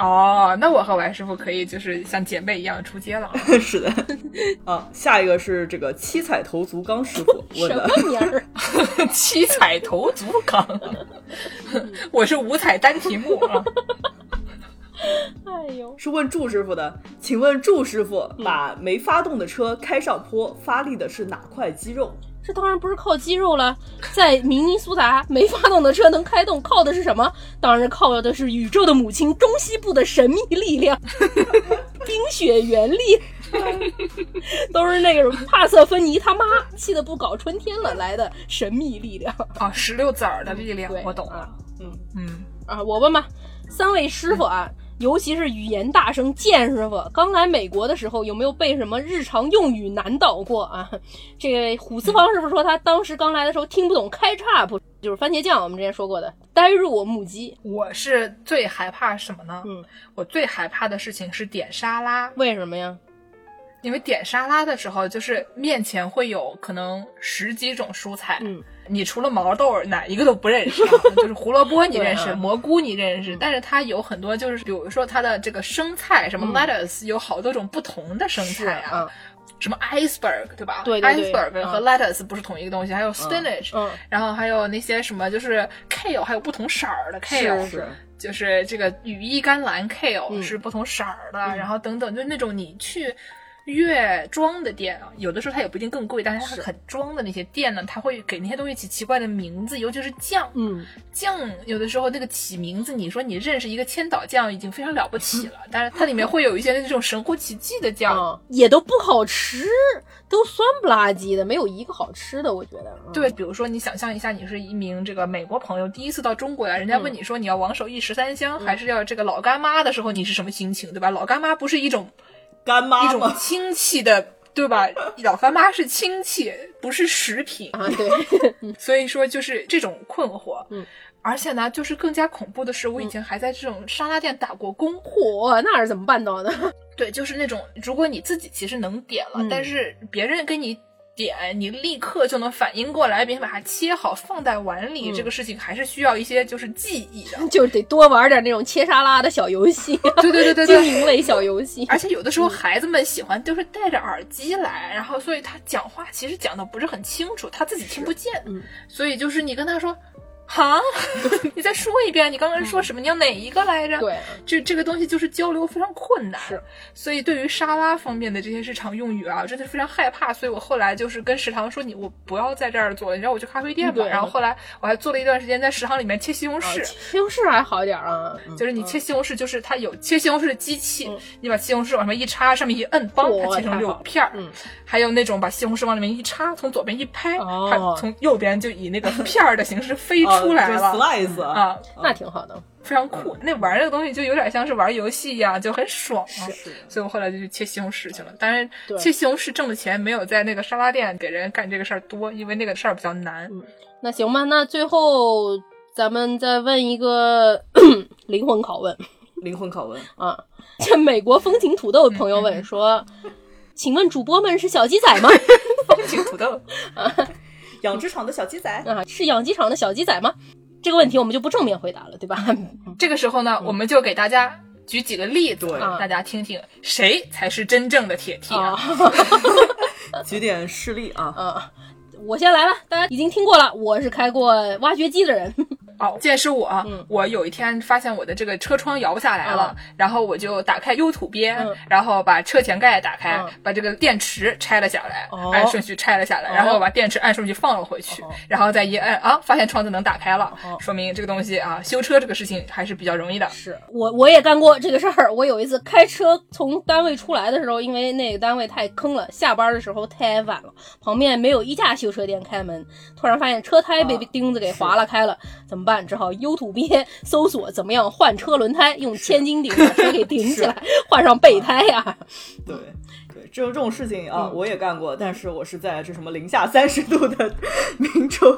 哦，那我和王师傅可以就是像姐妹一样出街了啊。[laughs] 是的。啊，下一个是这个七彩头足纲师傅问什的。么名儿？[laughs] 七彩头足纲，我是五彩单题目啊。[laughs] 哎呦，是问祝师傅的，请问祝师傅把没发动的车开上坡，发力的是哪块肌肉？这当然不是靠肌肉了，在明尼苏达没发动的车能开动，靠的是什么？当然靠的是宇宙的母亲中西部的神秘力量—— [laughs] 冰雪原力。都是那个帕瑟芬妮他妈气得不搞春天了来的神秘力量。啊，石榴籽儿的力量，我懂了啊。嗯嗯，啊，我问吧，三位师傅啊，尤其是语言大生剑师傅，刚来美国的时候有没有被什么日常用语难倒过啊？[laughs] 这个虎四方是不是说他当时刚来的时候听不懂开叉不，就是番茄酱，我们之前说过的，呆若木鸡。我是最害怕什么呢？嗯，我最害怕的事情是点沙拉，为什么呀？因为点沙拉的时候，就是面前会有可能十几种蔬菜，嗯，你除了毛豆哪一个都不认识、啊，[laughs] 就是胡萝卜你认识，啊蘑菇你认识，但是它有很多就是比如说它的这个生菜，什么 lettuce、有好多种不同的生菜啊。嗯什么 iceberg 对吧？对对对 iceberg 和 lettuce 不是同一个东西，还有 spinach，、嗯，然后还有那些什么就是 kale，还有不同色儿的 kale，是是就是这个羽衣甘蓝 kale、嗯是不同色儿的，然后等等，就那种你去越装的店啊，有的时候它也不一定更贵，但是它是很装的那些店呢，它会给那些东西起奇怪的名字，尤其是酱，嗯，酱有的时候那个起名字，你说你认识一个千岛酱已经非常了不起了，[laughs] 但是它里面会有一些那种神乎其技的酱。啊，也都不好吃，都酸不拉几的，没有一个好吃的，我觉得。嗯，对，比如说你想象一下，你是一名这个美国朋友，第一次到中国来，人家问你说你要王守义十三香，还是要这个老干妈的时候，你是什么心情，对吧？老干妈不是一种干妈一种吗？亲戚的，对吧？老干妈是亲戚，不是食品，啊，对，[laughs] 所以说就是这种困惑。嗯。而且呢，就是更加恐怖的是，我以前还在这种沙拉店打过工。嚯，那是怎么办到的？[laughs] 对，就是那种，如果你自己其实能点了，嗯但是别人跟你点，你立刻就能反应过来，并且把它切好放在碗里，嗯这个事情还是需要一些就是记忆的。[laughs] 就是得多玩点那种切沙拉的小游戏，[laughs] 对对对对经对。营类小游戏。而且有的时候孩子们喜欢都是戴着耳机来，然后所以他讲话其实讲的不是很清楚，他自己听不见。嗯所以就是你跟他说哈，[laughs] 你再说一遍，你刚刚说什么？你要哪一个来着？对，这这个东西就是交流非常困难，是，所以对于沙拉方面的这些日常用语啊，真的非常害怕。所以我后来就是跟食堂说，你我不要在这儿做了，你让我去咖啡店吧。然后后来我还做了一段时间在食堂里面切西红柿，西红柿还好一点啊，嗯就是你切西红柿，就是它有切西红柿的机器，嗯你把西红柿往上面一插，上面一摁，帮它切成六片儿。嗯还有那种把西红柿往里面一插，从左边一拍，哦它从右边就以那个片儿的形式飞出来了。啊就 slice 啊，那挺好的。非常酷。那玩这个东西就有点像是玩游戏一样，就很爽、所以我后来就去切西红柿去了。当然，切西红柿挣的钱没有在那个沙拉店给人干这个事儿多，因为那个事儿比较难。那行吧，那最后咱们再问一个 [clears throat] 灵魂拷问灵魂拷问，啊，这美国风情土豆的朋友问说，[laughs] 请问主播们是小鸡仔吗？[laughs] 风情土豆，[laughs] 养殖场的小鸡仔，啊，是养鸡场的小鸡仔吗？这个问题我们就不正面回答了，对吧？[laughs] 这个时候呢，我们就给大家举几个例子，对大家听听谁才是真正的铁 T 啊啊？[laughs] 举点事例啊。啊，我先来吧，大家已经听过了，我是开过挖掘机的人。哦，见是我，嗯。我有一天发现我的这个车窗摇不下来了，嗯。然后我就打开 U 土鳖，嗯。然后把车前盖打开，嗯。把这个电池拆了下来，哦。按顺序拆了下来，哦。然后把电池按顺序放了回去，哦。然后再一按啊，发现窗子能打开了，哦。说明这个东西啊，修车这个事情还是比较容易的。是我我也干过这个事儿。我有一次开车从单位出来的时候，因为那个单位太坑了，下班的时候太晚了，旁边没有一家修车店开门，突然发现车胎被啊。钉子给划了开了，怎么办？只好优土鳖搜索怎么样换车轮胎，用千斤顶把车给顶起来，[laughs] 换上备胎呀、对对，这种这种事情啊，嗯我也干过，但是我是在这什么零下三十度的明州，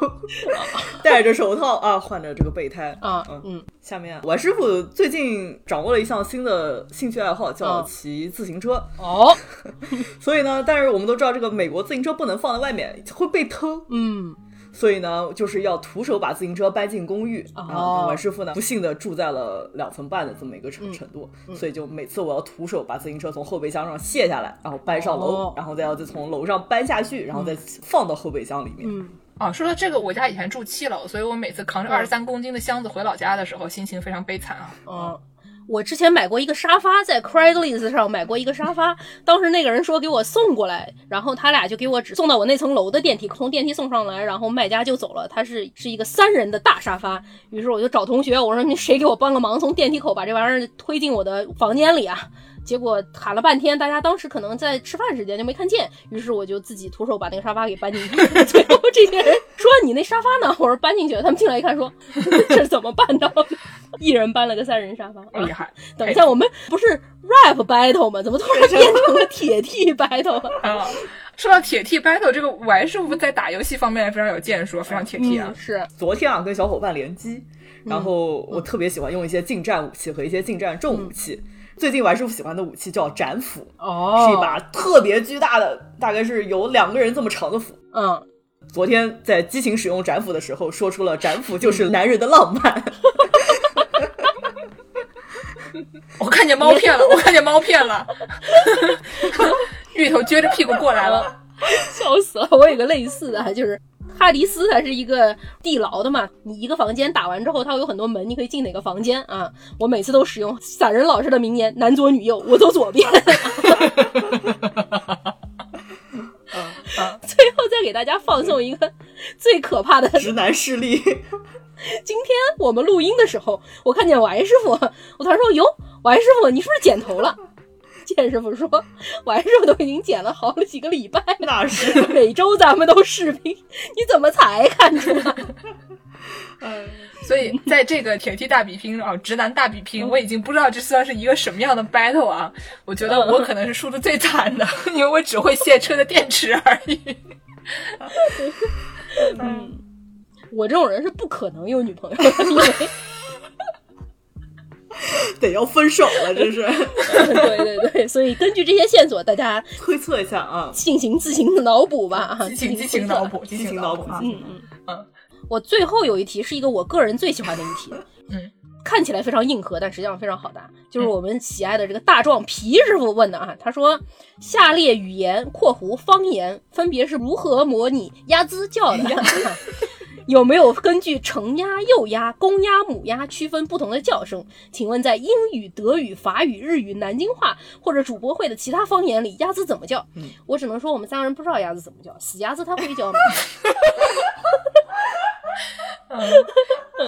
戴着手套啊，换着这个备胎啊嗯。嗯下面我师傅最近掌握了一项新的兴趣爱好，叫嗯骑自行车。哦 [laughs] 所以呢，但是我们都知道这个美国自行车不能放在外面，会被偷。嗯所以呢，就是要徒手把自行车搬进公寓。哦啊，王师傅呢，不幸的住在了两层半的这么一个程嗯程度，所以就每次我要徒手把自行车从后备箱上卸下来，然后搬上楼，哦然后再要再从楼上搬下去，然后再放到后备箱里面。嗯啊，说到这个，我家以前住七楼，所以我每次扛着嗯二十三公斤的箱子回老家的时候，心情非常悲惨啊。嗯。我之前买过一个沙发，在 Craigslist 上买过一个沙发，当时那个人说给我送过来，然后他俩就给我只送到我那层楼的电梯，从电梯送上来，然后卖家就走了。他是是一个三人的大沙发，于是我就找同学，我说你谁给我帮个忙，从电梯口把这玩意儿推进我的房间里啊？结果喊了半天，大家当时可能在吃饭时间就没看见，于是我就自己徒手把那个沙发给搬进去。[laughs] 最后这些人说：“你那沙发呢？”我说：“搬进去了。”他们进来一看说：“ [laughs] 这怎么办到的？”一人搬了个三人沙发。[laughs] 厉害！等一下，我们不是 rap battle 吗？怎么突然变成了铁 T battle 了？[laughs] 啊，说到铁 T battle，这个王师傅在打游戏方面非常有建树，非常铁 T 啊嗯，。是昨天啊，跟小伙伴联机，然后我特别喜欢用一些近战武器和一些近战重武器。最近玩师傅喜欢的武器叫斩斧，哦是一把特别巨大的，大概是有两个人这么长的斧。嗯，昨天在激情使用斩斧的时候，说出了斩斧就是男人的浪漫。[laughs] [laughs] 我看见猫片了，我看见猫片了，[laughs] 芋头撅着屁股过来了。笑死了！我有个类似的，啊就是哈迪斯，它是一个地牢的嘛。你一个房间打完之后，它会有很多门，你可以进哪个房间啊？我每次都使用散人老师的名言：男左女右，我走左边。[laughs] 最后再给大家放送一个最可怕的直男势力，[laughs] 今天我们录音的时候，我看见王师傅，我突然说：“哟，王师傅，你是不是剪头了？”剑师傅说：“王师傅都已经剪了好几个礼拜了，那是每周咱们都视频，你怎么才看出来？[laughs] 所以在这个铁 T 大比拼啊，直男大比拼，我已经不知道这算是一个什么样的 battle 啊。我觉得我可能是输的最惨的，[laughs] 因为我只会卸车的电池而已。[laughs] 嗯我这种人是不可能有女朋友的，因为得要分手了，这是对对对，所以根据这些线索，大家推测一下啊。进行自行的脑补吧，啊，激情激情推测脑补，进行脑补情脑补啊！嗯嗯嗯我最后有一题是一个我个人最喜欢的一题，[laughs] 嗯，看起来非常硬核，但实际上非常好答，就是我们喜爱的这个大壮皮师傅问的啊。他说，下列语言（括弧方言）分别是如何模拟鸭子叫的？[laughs] 有没有根据成鸭、幼鸭、公鸭、母鸭区分不同的叫声？请问在英语、德语、法语、日语、南京话或者主播会的其他方言里，鸭子怎么叫？我只能说我们三个人不知道鸭子怎么叫。死鸭子它会叫吗？[laughs]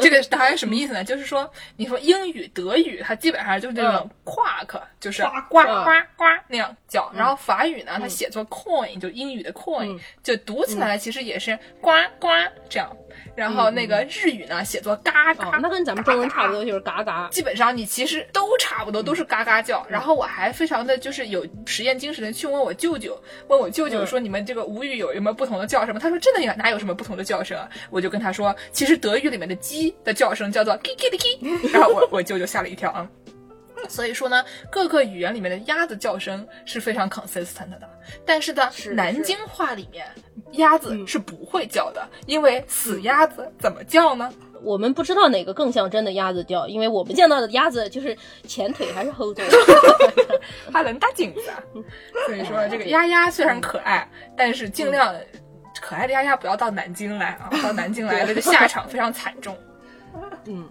这个大概什么意思呢？就是说，你说英语、德语，它基本上就是这种 quack，就是呱呱呱那样叫。然后法语呢，它写作 coin，就英语的 coin，就读起来其实也是呱呱这样。然后那个日语呢，写作嘎嘎，那跟咱们中文差不多，就是嘎嘎。基本上你其实都差不多，都是嘎嘎叫。然后我还非常的就是有实验精神的去问我舅舅，问我舅舅说你们这个吴语有有没有不同的叫声？他说真的呀，哪有什么不同的叫声啊？我就跟他说，其实德语里面的鸡的叫声叫做 k k 的 k，然后我我舅舅吓了一跳啊。所以说呢，各个语言里面的鸭子叫声是非常 consistent 的，但是呢，南京话里面鸭子是不会叫的，因为死鸭子怎么叫呢？我们不知道哪个更像真的鸭子叫，因为我们见到的鸭子就是前腿还是后腿 [laughs] [laughs] 还能大颈子。[laughs] 所以说这个鸭鸭虽然可爱，但是尽量可爱的鸭鸭不要到南京来啊，到南京来了的下场非常惨重。嗯。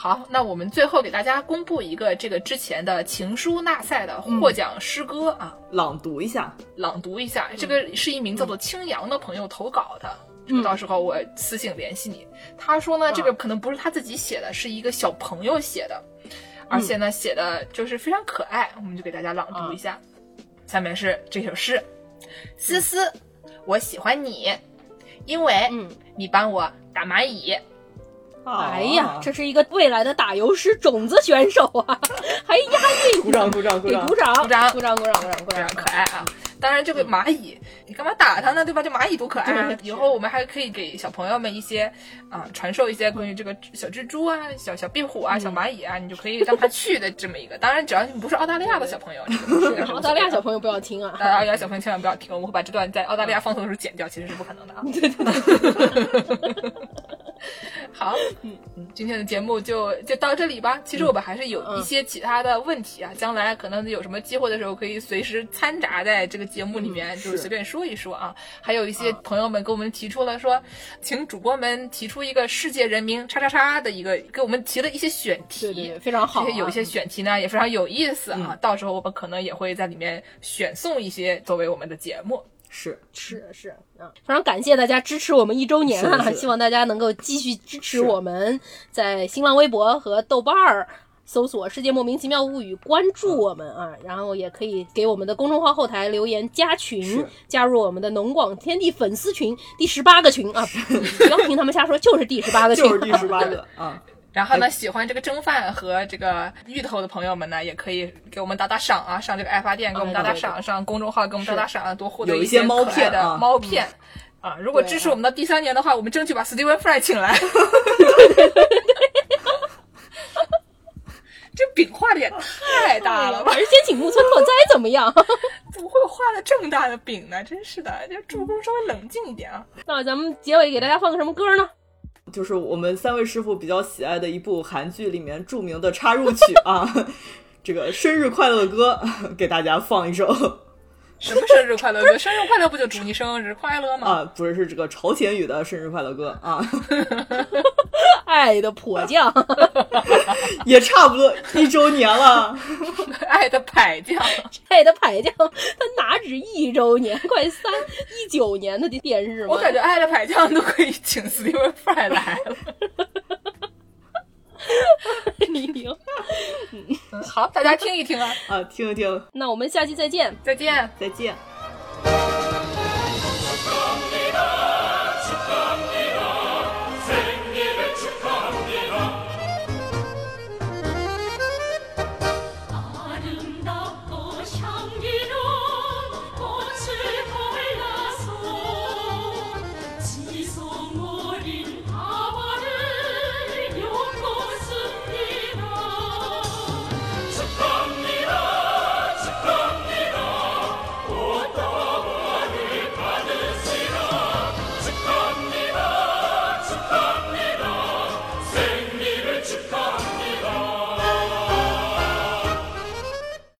好，那我们最后给大家公布一个这个之前的情书纳赛的获奖诗歌啊，朗读一下，朗读一下。这个是一名叫做青阳的朋友投稿的，到时候我私信联系你。他说呢，这个可能不是他自己写的，是一个小朋友写的，而且呢写的就是非常可爱，我们就给大家朗读一下。下面是这首诗：思思，我喜欢你，因为你帮我打蚂蚁。哎呀，这是一个未来的打油诗种子选手啊，还押韵！鼓掌鼓掌鼓掌鼓掌鼓掌鼓掌鼓掌鼓掌，非常可爱啊！当然，这个蚂蚁，你干嘛打它呢？对吧？这蚂蚁多可爱！[laughs] 以后我们还可以给小朋友们一些啊，传授一些关于这个小蜘蛛啊、小小壁虎啊、小蚂蚁啊，你就可以让它去的这么一个。当然，只要你不是澳大利亚的小朋友，[laughs] 澳大利亚小朋友不要听啊！[laughs] 澳大利亚小朋友千万不要听，我们会把这段在澳大利亚放送的时候剪掉，其实是不可能的啊！对对对。[laughs] 好，嗯嗯，今天的节目就就到这里吧。其实我们还是有一些其他的问题啊，将来可能有什么机会的时候，可以随时掺杂在这个节目里面，就是随便说一说啊。还有一些朋友们给我们提出了说，请主播们提出一个世界人民叉叉叉的一个，给我们提了一些选题，非常好。有一些选题呢也非常有意思啊，到时候我们可能也会在里面选送一些作为我们的节目。是是是嗯，非常感谢大家支持我们一周年啊！希望大家能够继续支持我们，在新浪微博和豆瓣儿搜索“世界莫名其妙物语”，关注我们啊！然后也可以给我们的公众号后台留言加群，加入我们的农广天地粉丝群第十八个群啊！不要听他们瞎说，就是第十八个群，[laughs] 就是第十八个啊！然后呢，喜欢这个蒸饭和这个芋头的朋友们呢，也可以给我们打打赏啊，上这个爱发电给我们打打赏，上公众号给我们打打赏，多获得一些猫片的猫片啊。如果支持我们到第三年的话，我们争取把 Steven Fry 请来。[laughs] 这饼画的也太大了吧！而且请木村拓哉怎么样？[laughs] 怎么会画的这么大的饼呢？真是的，就助攻稍微冷静一点啊。那咱们结尾给大家放个什么歌呢？就是我们三位师傅比较喜爱的一部韩剧里面著名的插入曲啊，[laughs] 这个生日快乐歌 [laughs] 给大家放一首。什么生日快乐歌？生日快乐不就祝你生日快乐吗？啊，不是，是这个朝鲜语的生日快乐歌啊。[laughs] 爱的迫降，也差不多一周年了。[laughs] 爱的迫降，[laughs] 爱的迫降，它哪止一周年？快三一九年的电视吗？我感觉爱的迫降都可以请 Steven Fry 来了。[laughs] 李明，好，大家听一听啊，啊，听一听。那我们下期再见，再见，再见。